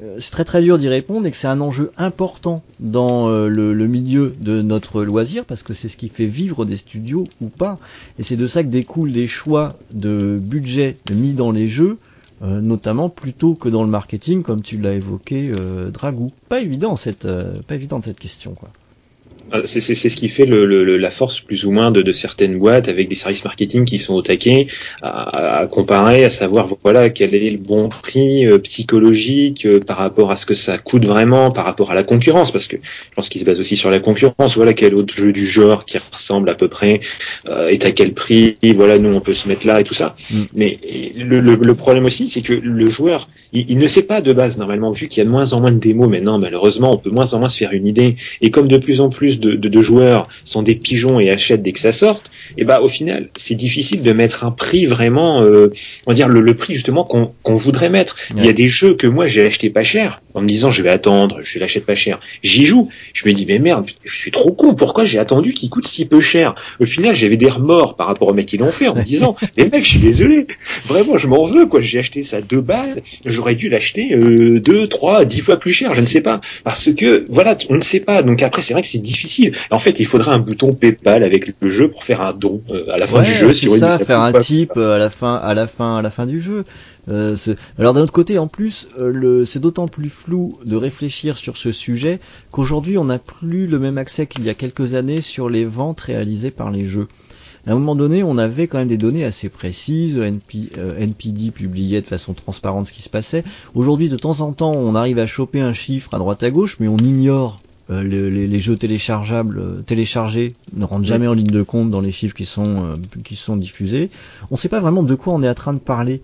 euh, C'est très très dur d'y répondre et que c'est un enjeu important dans euh, le, le milieu de notre loisir parce que c'est ce qui fait vivre des studios ou pas. Et c'est de ça que découlent des choix de budget mis dans les jeux, euh, notamment plutôt que dans le marketing, comme tu l'as évoqué, euh, Dragou. Pas évident cette, euh, pas cette question quoi. Ah, C'est c'est- c'est ce qui fait le, le- la force plus ou moins de, de certaines boîtes avec des services marketing qui sont au taquet à, à comparer, à savoir voilà quel est le bon prix euh, psychologique euh, par rapport à ce que ça coûte vraiment, par rapport à la concurrence, parce que je pense qu'il se base aussi sur la concurrence. Voilà quel autre jeu du genre qui ressemble à peu près euh, est à quel prix. Voilà nous on peut se mettre là et tout ça. Mm. Mais le, le- le problème aussi c'est que le joueur il, il ne sait pas de base normalement vu qu'il y a de moins en moins de démos maintenant malheureusement on peut de moins en moins se faire une idée et comme de plus en plus de, de- de joueurs sont des pigeons et achètent dès que ça sorte, et bah au final c'est difficile de mettre un prix vraiment, euh, on va dire le, le prix justement qu'on qu'on voudrait mettre. Il y a des jeux que moi j'ai acheté pas cher en me disant je vais attendre, je l'achète pas cher. J'y joue, je me dis mais merde, je suis trop con, pourquoi j'ai attendu qu'il coûte si peu cher? Au final j'avais des remords par rapport aux mecs qui l'ont fait en me disant mais mec je suis désolé, vraiment je m'en veux quoi, j'ai acheté ça deux balles, j'aurais dû l'acheter euh, deux, trois, dix fois plus cher, je ne sais pas parce que voilà, on ne sait pas. Donc après, c'est vrai que c'est difficile. En fait, il faudrait un bouton PayPal avec le jeu pour faire un don euh, à la fin Ouais, du jeu. mais ça, ça faire un type euh, à la fin, à la fin, à la fin du jeu. Euh, alors d'un autre côté, en plus, euh, le, c'est d'autant plus flou de réfléchir sur ce sujet qu'aujourd'hui, on n'a plus le même accès qu'il y a quelques années sur les ventes réalisées par les jeux. À un moment donné, on avait quand même des données assez précises. NP, euh, NPD publiait de façon transparente ce qui se passait. Aujourd'hui, de temps en temps, on arrive à choper un chiffre à droite à gauche, mais on ignore euh, le- les, les jeux téléchargeables, euh, téléchargés ne rentrent jamais en ligne de compte dans les chiffres qui sont euh, qui sont diffusés. On ne sait pas vraiment de quoi on est en train de parler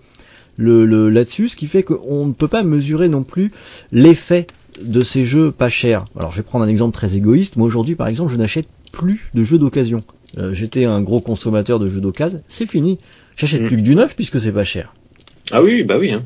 le, le- là-dessus, ce qui fait qu'on ne peut pas mesurer non plus l'effet de ces jeux pas chers. Alors je vais prendre un exemple très égoïste. Moi aujourd'hui, par exemple, je n'achète plus de jeux d'occasion. Euh, J'étais un gros consommateur de jeux d'occasion, c'est fini. J'achète Mm. plus que du neuf puisque c'est pas cher. Ah oui, bah oui. Hein.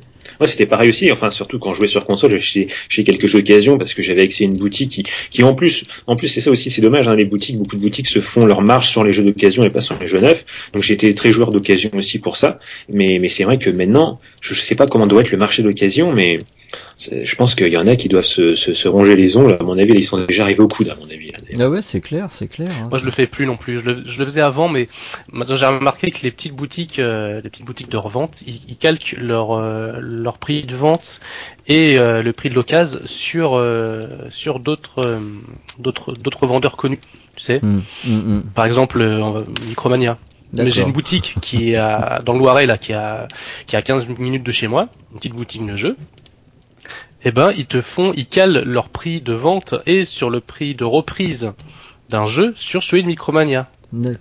C'était pareil aussi. Enfin, surtout quand je jouais sur console, j'ai quelques jeux d'occasion parce que j'avais accès à une boutique qui, qui en plus, en plus, c'est ça aussi, c'est dommage. Hein, les boutiques, beaucoup de boutiques se font leur marge sur les jeux d'occasion et pas sur les jeux neufs. Donc, j'étais très joueur d'occasion aussi pour ça. Mais, mais c'est vrai que maintenant, je sais pas comment doit être le marché d'occasion, mais je pense qu'il y en a qui doivent se, se, se ronger les ongles. À mon avis, ils sont déjà arrivés au coude, à mon avis. Là. Ah ouais, c'est clair, c'est clair. hein. Moi, je le fais plus non plus. Je le, je le faisais avant, mais j'ai remarqué que les petites boutiques, euh, les petites boutiques de revente, ils, ils calquent leur euh, leur prix de vente et euh, le prix de l'occasion sur euh, sur d'autres euh, d'autres d'autres vendeurs connus. Tu sais, Hum, hum, hum. par exemple euh, Micromania. Mais j'ai une boutique qui est à, dans le Loiret là, qui a qui est à 15 minutes de chez moi, une petite boutique de jeux. Eh ben, ils te font, ils calent leur prix de vente et sur le prix de reprise d'un jeu sur celui de Micromania.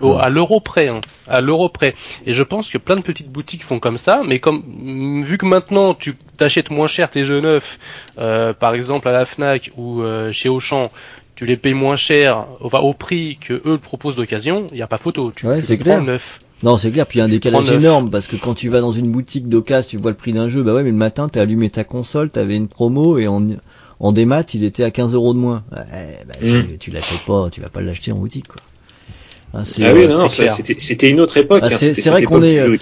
Au- à l'euro près, hein, à l'euro près. Et je pense que plein de petites boutiques font comme ça, mais comme mm, vu que maintenant tu t'achètes moins cher tes jeux neufs, euh, par exemple à la Fnac ou euh, chez Auchan, tu les payes moins cher, au, enfin, au prix que eux le proposent d'occasion, il y a pas photo. Tu, Ouais, tu c'est clair. neuf. Non, c'est clair. Puis il y a un décalage énorme parce que quand tu vas dans une boutique d'occasion, tu vois le prix d'un jeu. Bah ouais, mais le matin, t'as allumé ta console, t'avais une promo et en en démat, il était à 15 euros de moins. Ouais, bah, Mm. tu, tu l'achètes pas, tu vas pas l'acheter en boutique, quoi. C'est, Ah oui, euh, non, clair. c'était une autre époque. Ah, hein, c'est- vrai qu'on est, euh.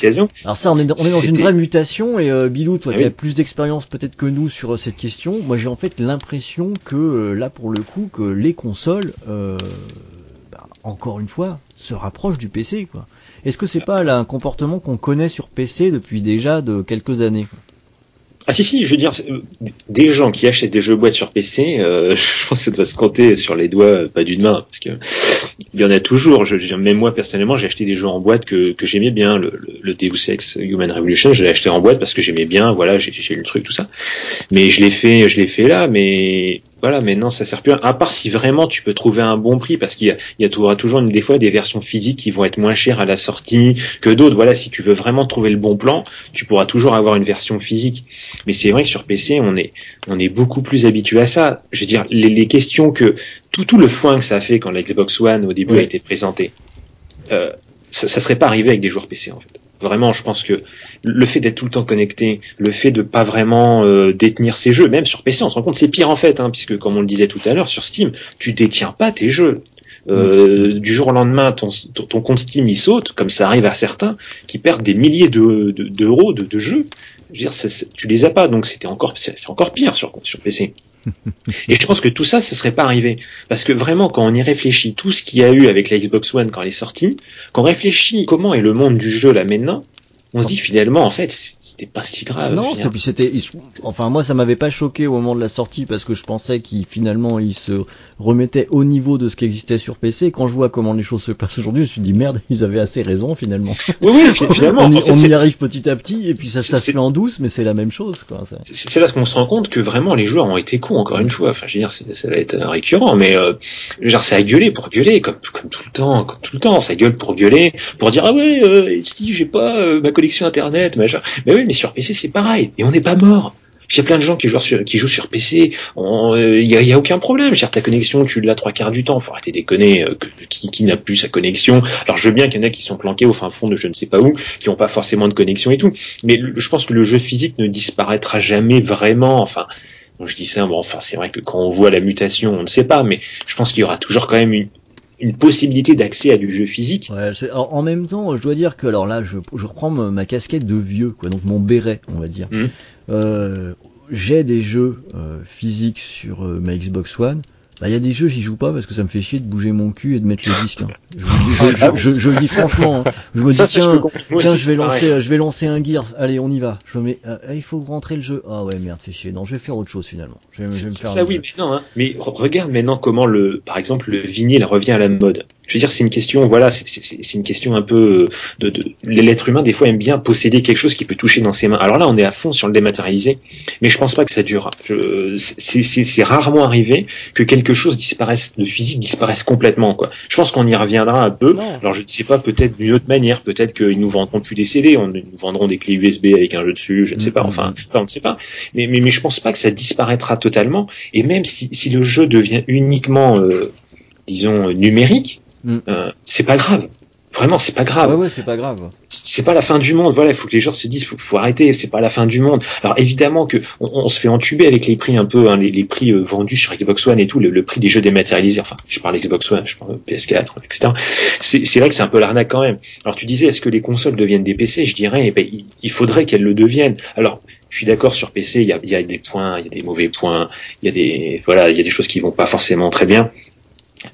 Alors ça, on est dans, on est dans une vraie mutation et euh, Bilou, toi Ah qui as plus d'expérience peut-être que nous sur euh, cette question, moi j'ai en fait l'impression que euh, là pour le coup que les consoles euh, encore une fois, se rapproche du PC, quoi. Est-ce que c'est pas là un comportement qu'on connaît sur PC depuis déjà de quelques années quoi? Ah si si, je veux dire, euh, des gens qui achètent des jeux boîtes sur PC, euh, je pense que ça doit se compter sur les doigts, euh, pas d'une main, parce que il y en a toujours. Je, je- même moi personnellement, j'ai acheté des jeux en boîte que, que j'aimais bien. Le, le, le Deus Ex Human Revolution, je l'ai acheté en boîte parce que j'aimais bien. Voilà, j'ai j'ai le truc tout ça. Mais je l'ai fait, je l'ai fait là, mais voilà, maintenant ça sert plus. À, à part si vraiment tu peux trouver un bon prix, parce qu'il y a, il y a toujours des fois des versions physiques qui vont être moins chères à la sortie que d'autres. Voilà, si tu veux vraiment trouver le bon plan, tu pourras toujours avoir une version physique. Mais c'est vrai que sur PC, on est on est beaucoup plus habitué à ça. Je veux dire, les, les questions que tout tout le foin que ça a fait quand la Xbox One au début Oui. a été présentée, euh, ça, ça serait pas arrivé avec des joueurs PC en fait. Vraiment, je pense que le fait d'être tout le temps connecté, le fait de pas vraiment euh, détenir ses jeux, même sur PC, on se rend compte c'est pire en fait, hein, puisque comme on le disait tout à l'heure sur Steam, tu détiens pas tes jeux. Euh, Du jour au lendemain, ton, ton, compte Steam il saute, comme ça arrive à certains qui perdent des milliers de- de- d'euros de, de, jeux. Je veux dire, tu les as pas, donc c'était encore c'est c'est encore pire sur sur PC. Et je pense que tout ça, ce serait pas arrivé. Parce que vraiment, quand on y réfléchit, tout ce qu'il y a eu avec la Xbox One quand elle est sortie, quand on réfléchit comment est le monde du jeu là maintenant, on se dit finalement, en fait, c'était pas si grave. Non, c'était, enfin moi ça m'avait pas choqué au moment de la sortie parce que je pensais qu'il finalement il se remettait au niveau de ce qui existait sur PC. Quand je vois comment les choses se passent aujourd'hui, je me suis dit merde, ils avaient assez raison finalement. Oui, oui, fi- finalement. on y, en fait, on y arrive petit à petit et puis ça, ça se fait en douce, mais c'est la même chose quoi. c'est là qu'on se rend compte que vraiment les joueurs ont été cons encore une fois. Enfin, je veux dire, ça va être euh, récurrent, mais euh, genre ça a gueulé pour gueuler, comme, comme tout le temps, comme tout le temps, ça gueule pour gueuler, pour dire ah ouais, euh, si j'ai pas euh, ma connexion internet. Mais oui, mais sur PC c'est pareil, et on n'est pas mort. Il y a plein de gens qui jouent sur, PC, il y, a, aucun problème. Cher ta connexion, tu l'as trois quarts du temps. Faut arrêter de déconner. euh, qui n'a plus sa connexion Alors je veux bien qu'il y en a qui sont planqués au fin fond de je ne sais pas où, qui n'ont pas forcément de connexion et tout. Mais je pense que le jeu physique ne disparaîtra jamais vraiment. Enfin, je dis ça, bon, enfin, c'est vrai que quand on voit la mutation, on ne sait pas, mais je pense qu'il y aura toujours quand même une, une possibilité d'accès à du jeu physique. Ouais, c'est- alors, en même temps, je dois dire que alors là, je, je reprends ma casquette de vieux, quoi, donc mon béret, on va dire. Mhm. Euh, J'ai des jeux euh, physiques sur euh, ma Xbox One. Bah, il y a des jeux, j'y joue pas parce que ça me fait chier de bouger mon cul et de mettre le disque. hein. Je, vous le dis- je- dis franchement. hein. Je me dis ça, tiens, tiens, je vais pareil. lancer, je vais lancer un Gears. Allez, on y va. Je me mets, euh, il faut rentrer le jeu. Ah ouais, merde, fait chier. Non, je vais faire autre chose finalement. Je vais, je vais me C'est faire. ça oui, mais non. Hein. Mais re- regarde maintenant comment le, par exemple, le vinyle revient à la mode. Je veux dire, c'est une question, voilà, c'est- une question un peu de, de l'être humain des fois aime bien posséder quelque chose qui peut toucher dans ses mains. Alors là, on est à fond sur le dématérialisé, mais je pense pas que ça durera. Je- C'est rarement arrivé que quelque chose disparaisse, de physique disparaisse complètement. Quoi. Je pense qu'on y reviendra un peu. Non. Alors je ne sais pas, peut-être d'une autre manière, peut-être qu'ils nous vendront plus des CD, on ils nous vendront des clés USB avec un jeu dessus, je ne sais pas. Mhm. Enfin, on ne sait pas. Mais, mais, mais je pense pas que ça disparaîtra totalement. Et même si, si le jeu devient uniquement, euh, disons, euh, numérique, Mm. euh, c'est pas grave. Vraiment, c'est pas grave. Ouais, ouais, c'est pas grave. C'est pas la fin du monde. Voilà, il faut que les gens se disent, faut, faut arrêter. C'est pas la fin du monde. Alors évidemment que on, on se fait entuber avec les prix un peu, hein, les, les prix euh, vendus sur Xbox One et tout, le, le prix des jeux dématérialisés. Enfin, je parle Xbox One, je parle PS4, etc. C'est vrai que c'est un peu l'arnaque quand même. Alors tu disais, est-ce que les consoles deviennent des PC Je dirais, eh ben, il, il faudrait qu'elles le deviennent. Alors je suis d'accord sur PC, il y a, il y a des points, il y a des mauvais points, il y a des voilà, il y a des choses qui vont pas forcément très bien.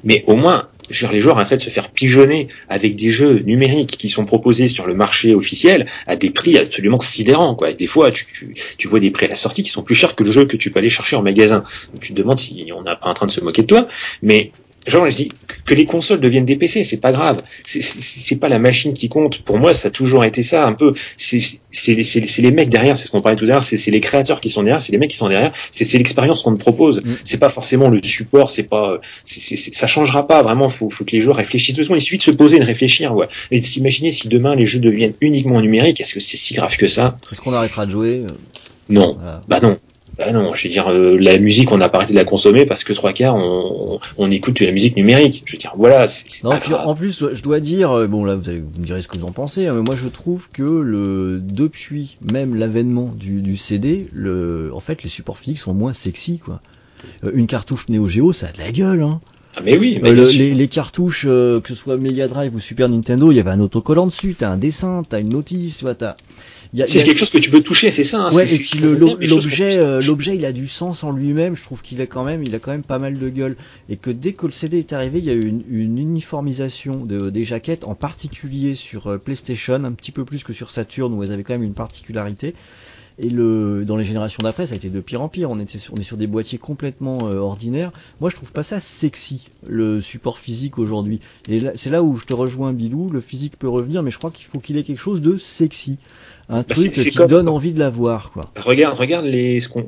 Mais au moins, je veux dire, les joueurs arrêtent de se faire pigeonner avec des jeux numériques qui sont proposés sur le marché officiel à des prix absolument sidérants. Quoi. Des fois, tu, tu, tu vois des prix à la sortie qui sont plus chers que le jeu que tu peux aller chercher en magasin. Donc tu te demandes si on n'est pas en train de se moquer de toi. Mais genre, je dis que les consoles deviennent des PC, c'est pas grave. C'est- pas la machine qui compte. Pour moi, ça a toujours été ça un peu. C'est les mecs derrière, c'est ce qu'on parlait tout à l'heure. C'est les créateurs qui sont derrière, c'est les mecs qui sont derrière. C'est l'expérience qu'on te propose. Mm. C'est pas forcément le support. C'est pas. ça changera pas vraiment. Faut, faut que les joueurs réfléchissent deux secondes. Il suffit de se poser et de réfléchir. Ouais. Et de s'imaginer si demain les jeux deviennent uniquement numériques. Est-ce que c'est si grave que ça? Est-ce qu'on arrêtera de jouer? Non. voilà. Bah non. Bah non, je veux dire, euh, la musique, on n'a pas arrêté de la consommer parce que trois quarts, on, on écoute de la musique numérique. Je veux dire, voilà, c'est Non, puis en plus, je dois dire, euh, bon là, vous, allez, vous me direz ce que vous en pensez, hein, mais moi je trouve que le depuis même l'avènement du, du CD, le, en fait, les supports physiques sont moins sexy, quoi. Euh, une cartouche Neo Geo, ça a de la gueule, hein. Ah mais oui, mais Euh, le- les, les cartouches, euh, que ce soit Mega Drive ou Super Nintendo, il y avait un autocollant dessus, t'as un dessin, t'as une notice, tu vois, t'as. C'est a- quelque chose que tu peux toucher, c'est ça. hein, Ouais, c'est- et puis l'objet, euh, l'objet, il a du sens en lui-même. Je trouve qu'il a quand même, il a quand même pas mal de gueule. Et que dès que le CD est arrivé, il y a eu une, une uniformisation de, des jaquettes, en particulier sur euh, PlayStation, un petit peu plus que sur Saturn où elles avaient quand même une particularité. Et le, dans les générations d'après, ça a été de pire en pire. On, était sur, on est sur des boîtiers complètement euh, ordinaires. Moi, je trouve pas ça sexy, le support physique aujourd'hui. Et là, c'est là où je te rejoins, Bilou. Le physique peut revenir, mais je crois qu'il faut qu'il ait quelque chose de sexy. Un truc c'est- c'est qui comme- donne envie de l'avoir, quoi. Regarde, regarde les, ce qu'on,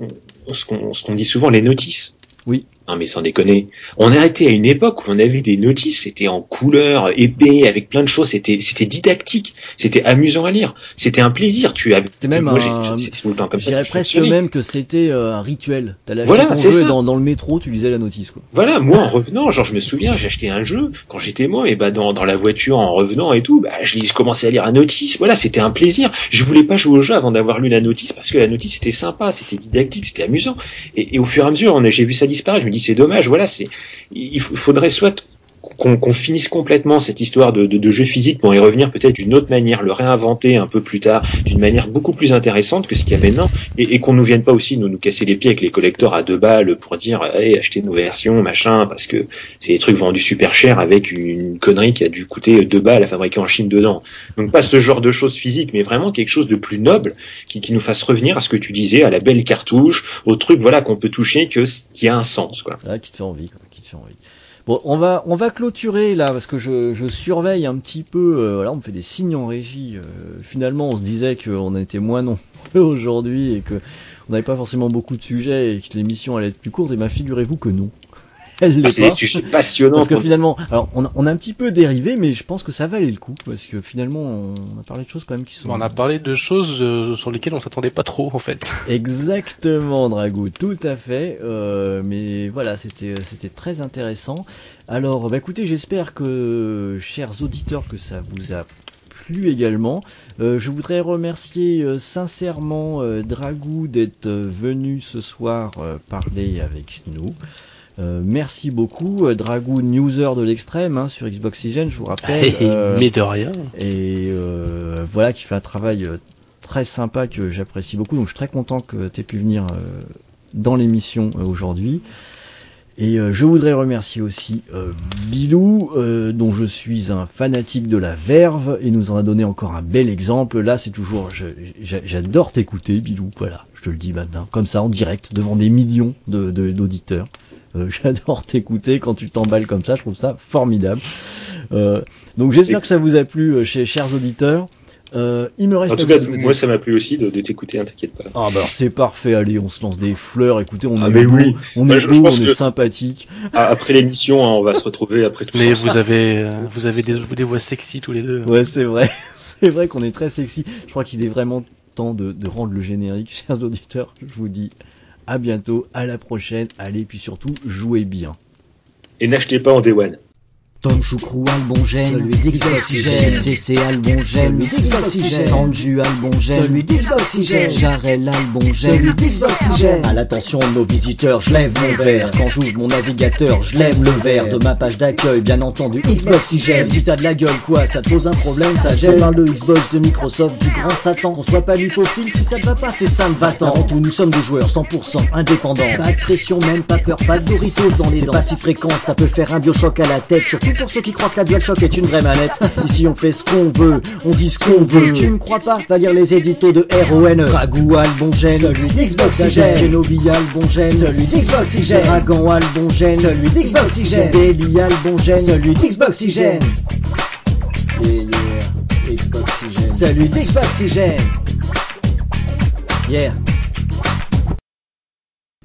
ce qu'on, ce qu'on dit souvent, les notices. Oui. Non mais sans déconner. On a été à une époque où on avait des notices, c'était en couleur, épais, avec plein de choses, c'était, c'était didactique, c'était amusant à lire, c'était un plaisir. Tu avais, C'était même moi, un- tout le temps comme ça. presque même que c'était euh, un rituel. Acheter Voilà, c'est ça. dans, dans le métro, tu lisais la notice, quoi. Voilà, moi en revenant, genre je me souviens, j'ai acheté un jeu quand j'étais moi et bah dans, dans la voiture en revenant et tout, bah je, je commençais à lire la notice. Voilà, c'était un plaisir. Je voulais pas jouer au jeu avant d'avoir lu la notice parce que la notice c'était sympa, c'était didactique, c'était amusant. Et, et au fur et à mesure, on a- j'ai vu ça disparaître. Je me dis c'est dommage. Voilà, c'est il faudrait soit qu'on finisse complètement cette histoire de, de, de jeu physique pour y revenir peut-être d'une autre manière, le réinventer un peu plus tard, d'une manière beaucoup plus intéressante que ce qu'il y a maintenant, et, et qu'on nous vienne pas aussi nous, nous casser les pieds avec les collecteurs à deux balles pour dire allez achetez nos versions machin parce que c'est des trucs vendus super cher avec une connerie qui a dû coûter deux balles à fabriquer en Chine dedans. Donc pas ce genre de choses physiques, mais vraiment quelque chose de plus noble qui, qui nous fasse revenir à ce que tu disais, à la belle cartouche, au truc voilà qu'on peut toucher que qui a un sens quoi. Là, qui te fait envie, quoi, qui te fait envie. Bon, on va, on va clôturer là parce que je, surveille un petit peu. euh, on me fait des signes en régie. euh, finalement, on se disait qu'on était moins nombreux aujourd'hui et que on n'avait pas forcément beaucoup de sujets et que l'émission allait être plus courte. Et bien, figurez-vous que non. Elle l'est C'est pas. des sujets passionnants. Parce que pour- finalement, alors on a, on a un petit peu dérivé, mais je pense que ça valait le coup parce que finalement, on a parlé de choses quand même qui sont. On a parlé de choses euh, sur lesquelles on s'attendait pas trop en fait. Exactement, Dragou, tout à fait. Euh, mais voilà, c'était c'était très intéressant. Alors, bah écoutez, j'espère que, chers auditeurs, que ça vous a plu également. Euh, je voudrais remercier euh, sincèrement euh, Dragou d'être euh, venu ce soir euh, parler avec nous. Euh, merci beaucoup, euh, Dragou, newser de l'extrême hein, sur Xboxygen, je vous rappelle. Euh, Mais de rien. et voilà qui fait un travail très sympa que j'apprécie beaucoup donc je suis très content que tu aies pu venir dans l'émission aujourd'hui et je voudrais remercier aussi euh, Bilou euh, dont je suis un fanatique de la verve et nous en a donné encore un bel exemple là c'est toujours j'adore t'écouter Bilou voilà je te le dis maintenant comme ça en direct devant des millions de- de- d'auditeurs j'adore t'écouter quand tu t'emballes comme ça je trouve ça formidable euh, donc j'espère que ça vous a plu, euh, chers auditeurs. Euh, il me reste En tout cas, moi ça m'a plu aussi de, de t'écouter, hein, t'inquiète pas. Ah bah c'est parfait, allez, on se lance des fleurs. Écoutez, on Ah, est beau, oui. on Bah, est je- beau, on est que- sympathique. Ah, Après l'émission, hein, on va se retrouver après tout Mais ça. vous avez, euh, vous avez des, des voix sexy tous les deux. Ouais, c'est vrai, c'est vrai qu'on est très sexy. Je crois qu'il est vraiment temps de, de rendre le générique, chers auditeurs. Je vous dis à bientôt, à la prochaine. Allez, puis surtout, jouez bien. Et n'achetez pas en Day One. Tom Choucrou Albongène, Celui d'Xboxygène. CC Albongène, Celui d'Xboxygène. Sanju Albongène, Celui d'Xboxygène. Jarel Albongène, Celui d'Xboxygène. À l'attention de nos visiteurs, je lève mon verre. Quand j'ouvre mon navigateur, je lève le verre de ma page d'accueil, bien entendu. Xboxygène. Si t'as de la gueule, quoi, ça te pose un problème, ça Je gêne. parle de Xbox, de Microsoft, du grand Satan. Qu'on soit pas lipophile, si ça te va pas, c'est ça, va-t'en. Avant tout, nous sommes des joueurs 100% indépendants. Pas de pression, même pas peur, pas de Doritos dans les C'est dents. pas si fréquent, ça peut faire un biochoc à la tête. Surtout pour ceux qui croient que la DualShock est une vraie manette. Ici on fait ce qu'on veut, on dit ce qu'on veut. Tu me crois pas Va lire les éditos de RON. Dragou Albongène, Celui d'Xboxygène. Kenobi Albongène, Celui d'Xboxygène. Dragon Albongène, Celui d'Xboxygène. Deli Albongène, Celui d'Xboxygène. Yeah, yeah, Xboxygène. Celui d'Xboxygène. Yeah.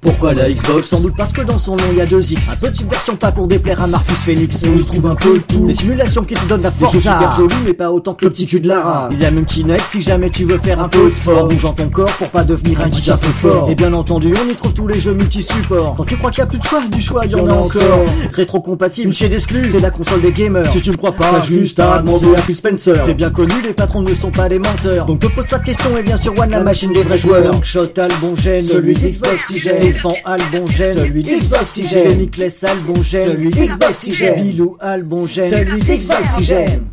Pourquoi la Xbox Sans doute parce que dans son nom il y a deux X. Un peu de subversion pas pour déplaire à Marcus Phoenix. On y trouve un peu le tout. Des simulations qui te donnent la force. Des jeux super jolis mais pas autant que le petit cul de Lara. Il y a même Kinect si jamais tu veux faire un peu de sport. En bougeant ton corps pour pas devenir un un peu fort. Et bien entendu on y trouve tous les jeux multi-supports. Quand tu crois qu'il y a plus de choix, du choix il y en a encore. Rétro-compatible chez d'exclus, c'est la console des gamers. Si tu me crois pas, juste à demander à Phil Spencer. C'est bien connu, les patrons ne sont pas des menteurs. Donc te pose pas de questions et viens sur One la machine des vrais joueurs. Shot Albongène, Celui d'Xboxygène. Albongène, Celui d'Xboxygène. Jérémy Albongène, Celui d'Xboxygène. Bilou Albongène, Celui d'Xboxygène.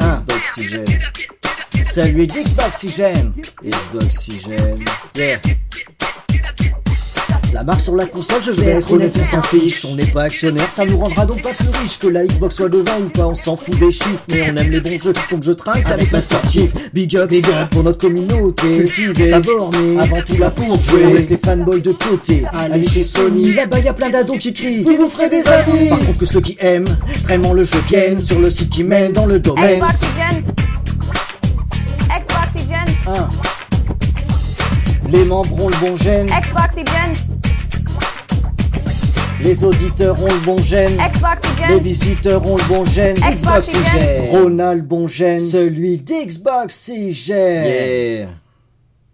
Xboxygène. celui d'Xboxygène. Xboxygène. Yeah. La marque sur la console, je vais être honnête, on s'en fiche. On n'est pas actionnaire, ça nous rendra donc pas plus riche que la Xbox soit devant ou pas. On s'en fout des chiffres, mais on aime les bons jeux, donc je trinque avec Master Chief. Big up, big up pour notre communauté. Cultivée, abordée, avant tout là pour jouer. On laisse les fanboys de côté. Allez chez Sony, là-bas y a plein d'ados qui crient. Vous vous ferez des avis. Par contre que ceux qui aiment vraiment le jeu viennent sur le site qui mène dans le domaine. Xboxygène. 1. Les membres ont le bon gène, Xboxygène. Les auditeurs ont le bon gène. Les Xboxygène. visiteurs ont le bon gène. Xboxygène. Ronald bon gène. Celui d'Xboxygène. Yeah.